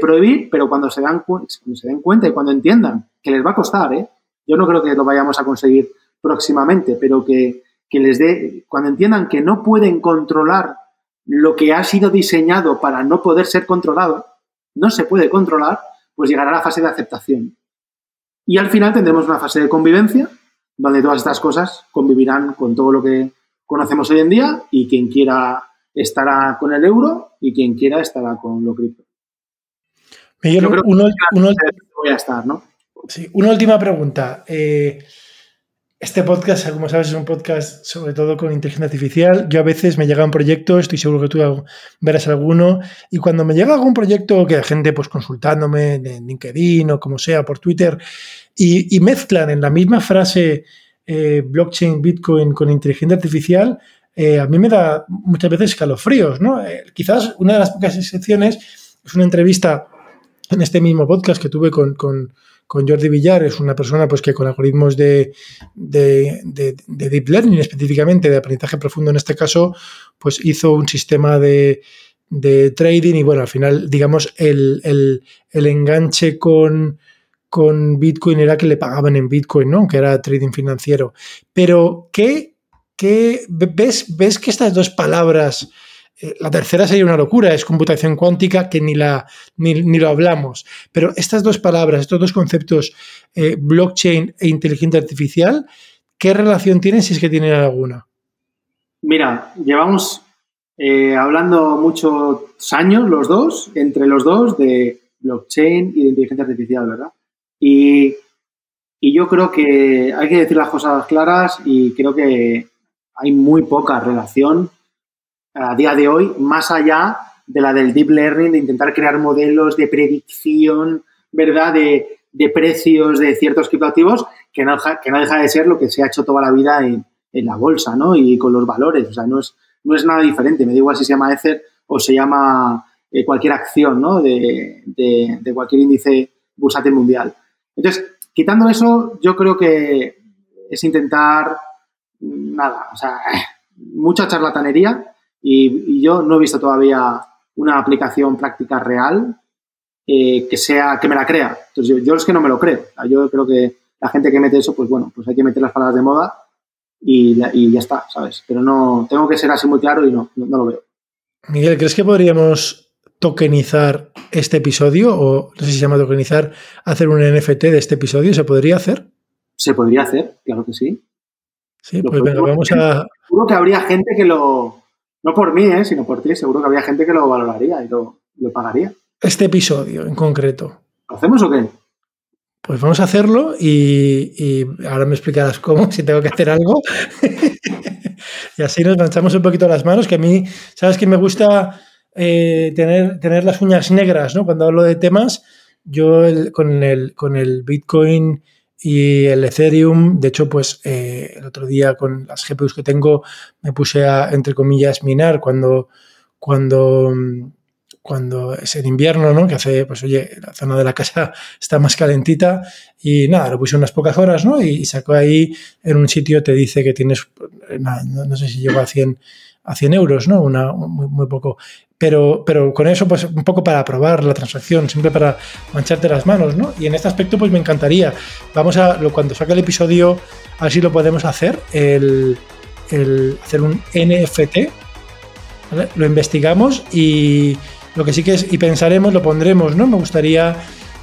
prohibir, pero cuando se, dan, cuando se den cuenta y cuando entiendan que les va a costar, ¿eh? Yo no creo que lo vayamos a conseguir próximamente, pero que, que les dé, cuando entiendan que no pueden controlar lo que ha sido diseñado para no poder ser controlado, no se puede controlar, pues llegará la fase de aceptación. Y al final tendremos una fase de convivencia, donde todas estas cosas convivirán con todo lo que conocemos hoy en día y quien quiera estará con el euro y quien quiera estará con lo cripto. Creo uno, voy a estar, ¿no? Sí, una última pregunta. Eh, este podcast, como sabes, es un podcast sobre todo con inteligencia artificial. Yo a veces me llega un proyecto, estoy seguro que tú verás alguno, y cuando me llega algún proyecto que hay gente pues consultándome en LinkedIn o como sea, por Twitter, y, mezclan en la misma frase eh, blockchain, Bitcoin con inteligencia artificial, eh, a mí me da muchas veces escalofríos, ¿no? Eh, quizás una de las pocas excepciones es una entrevista en este mismo podcast que tuve con con Jordi Villar, es una persona pues, que con algoritmos de, deep learning, específicamente de aprendizaje profundo en este caso, pues hizo un sistema de, trading y bueno, al final, digamos, el, enganche con, con Bitcoin era que le pagaban en Bitcoin, ¿no? Que era trading financiero. Pero, ¿qué, qué ves, ves que estas dos palabras la tercera sería una locura, es computación cuántica que ni, la, ni, lo hablamos. Pero estas dos palabras, estos dos conceptos, eh, blockchain e inteligencia artificial, ¿qué relación tienen si es que tienen alguna? Mira, llevamos eh, hablando muchos años los dos, entre los dos, de blockchain y de inteligencia artificial, ¿verdad? Y, y yo creo que hay que decir las cosas claras y creo que hay muy poca relación a día de hoy, más allá de la del deep learning, de intentar crear modelos de predicción, ¿verdad? De, precios de ciertos criptoactivos, que no, que no deja de ser lo que se ha hecho toda la vida en, la bolsa, ¿no? Y con los valores, o sea, no es, no es nada diferente, me da igual si se llama Ether o se llama eh, cualquier acción, ¿no? De, de, cualquier índice bursátil mundial. Entonces, quitando eso, yo creo que es intentar, nada, o sea, mucha charlatanería, y, yo no he visto todavía una aplicación práctica real eh, que sea que me la crea. Entonces yo, es que no me lo creo. Yo creo que la gente que mete eso, pues bueno, pues hay que meter las palabras de moda y, ya está, ¿sabes? Pero no, tengo que ser así muy claro y no, no, lo veo. Miguel, ¿crees que podríamos tokenizar este episodio o no sé si se llama tokenizar, hacer un NFT de este episodio? ¿Se podría hacer? Se podría hacer, claro que sí. Sí, pues venga, vamos a... Seguro que habría gente que lo, no por mí, ¿eh? sino por ti. Seguro que había gente que lo valoraría y lo, pagaría. Este episodio en concreto. ¿Lo hacemos o qué? Pues vamos a hacerlo y, ahora me explicarás cómo, si tengo que hacer algo. y así nos manchamos un poquito las manos, que a mí, ¿sabes que me gusta eh, tener, tener las uñas negras, ¿no? Cuando hablo de temas, yo con, el, con el Bitcoin y el Ethereum, de hecho, pues eh, el otro día con las GPUs que tengo me puse a, entre comillas, minar cuando, cuando cuando es en invierno, ¿no? Que hace, pues oye, la zona de la casa está más calentita y nada, lo puse unas pocas horas, ¿no? Y, sacó ahí en un sitio, te dice que tienes, no, sé si llega a 100, a 100 euros, ¿no? Una, muy, poco. Pero, pero con eso, pues un poco para probar la transacción, siempre para mancharte las manos, ¿no? Y en este aspecto, pues me encantaría. Vamos a, cuando saque el episodio, a ver si lo podemos hacer, el, el hacer un NFT. Lo investigamos y lo que sí que es, y pensaremos, lo pondremos, ¿no? Me gustaría,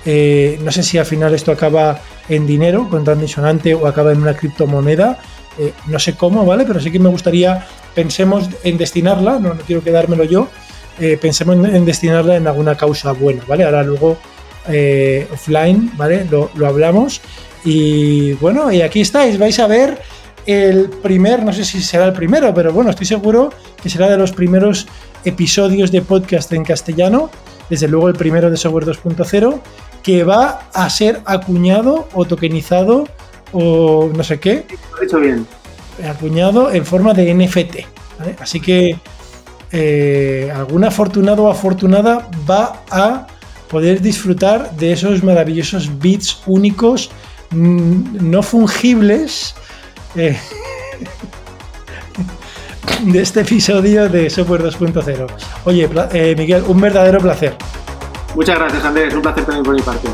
eh, no sé si al final esto acaba en dinero, con disonante o acaba en una criptomoneda, eh, no sé cómo, ¿vale? Pero sí que me gustaría, pensemos en destinarla, no, quiero quedármelo yo, eh, pensemos en, destinarla en alguna causa buena, ¿vale? Ahora luego offline, ¿vale? Lo, lo hablamos. Y bueno, y aquí estáis, vais a ver el primer, no sé si será el primero, pero bueno, estoy seguro que será de los primeros episodios de podcast en castellano, desde luego el primero de Software 2.0, que va a ser acuñado o tokenizado o no sé qué. Lo he hecho bien. Acuñado en forma de NFT. Así que eh, algún afortunado o afortunada va a poder disfrutar de esos maravillosos bits únicos, mm, no fungibles. Eh, de este episodio de Software 2.0. Oye, eh, Miguel, un verdadero placer. Muchas gracias, Andrés. Un placer también por mi parte.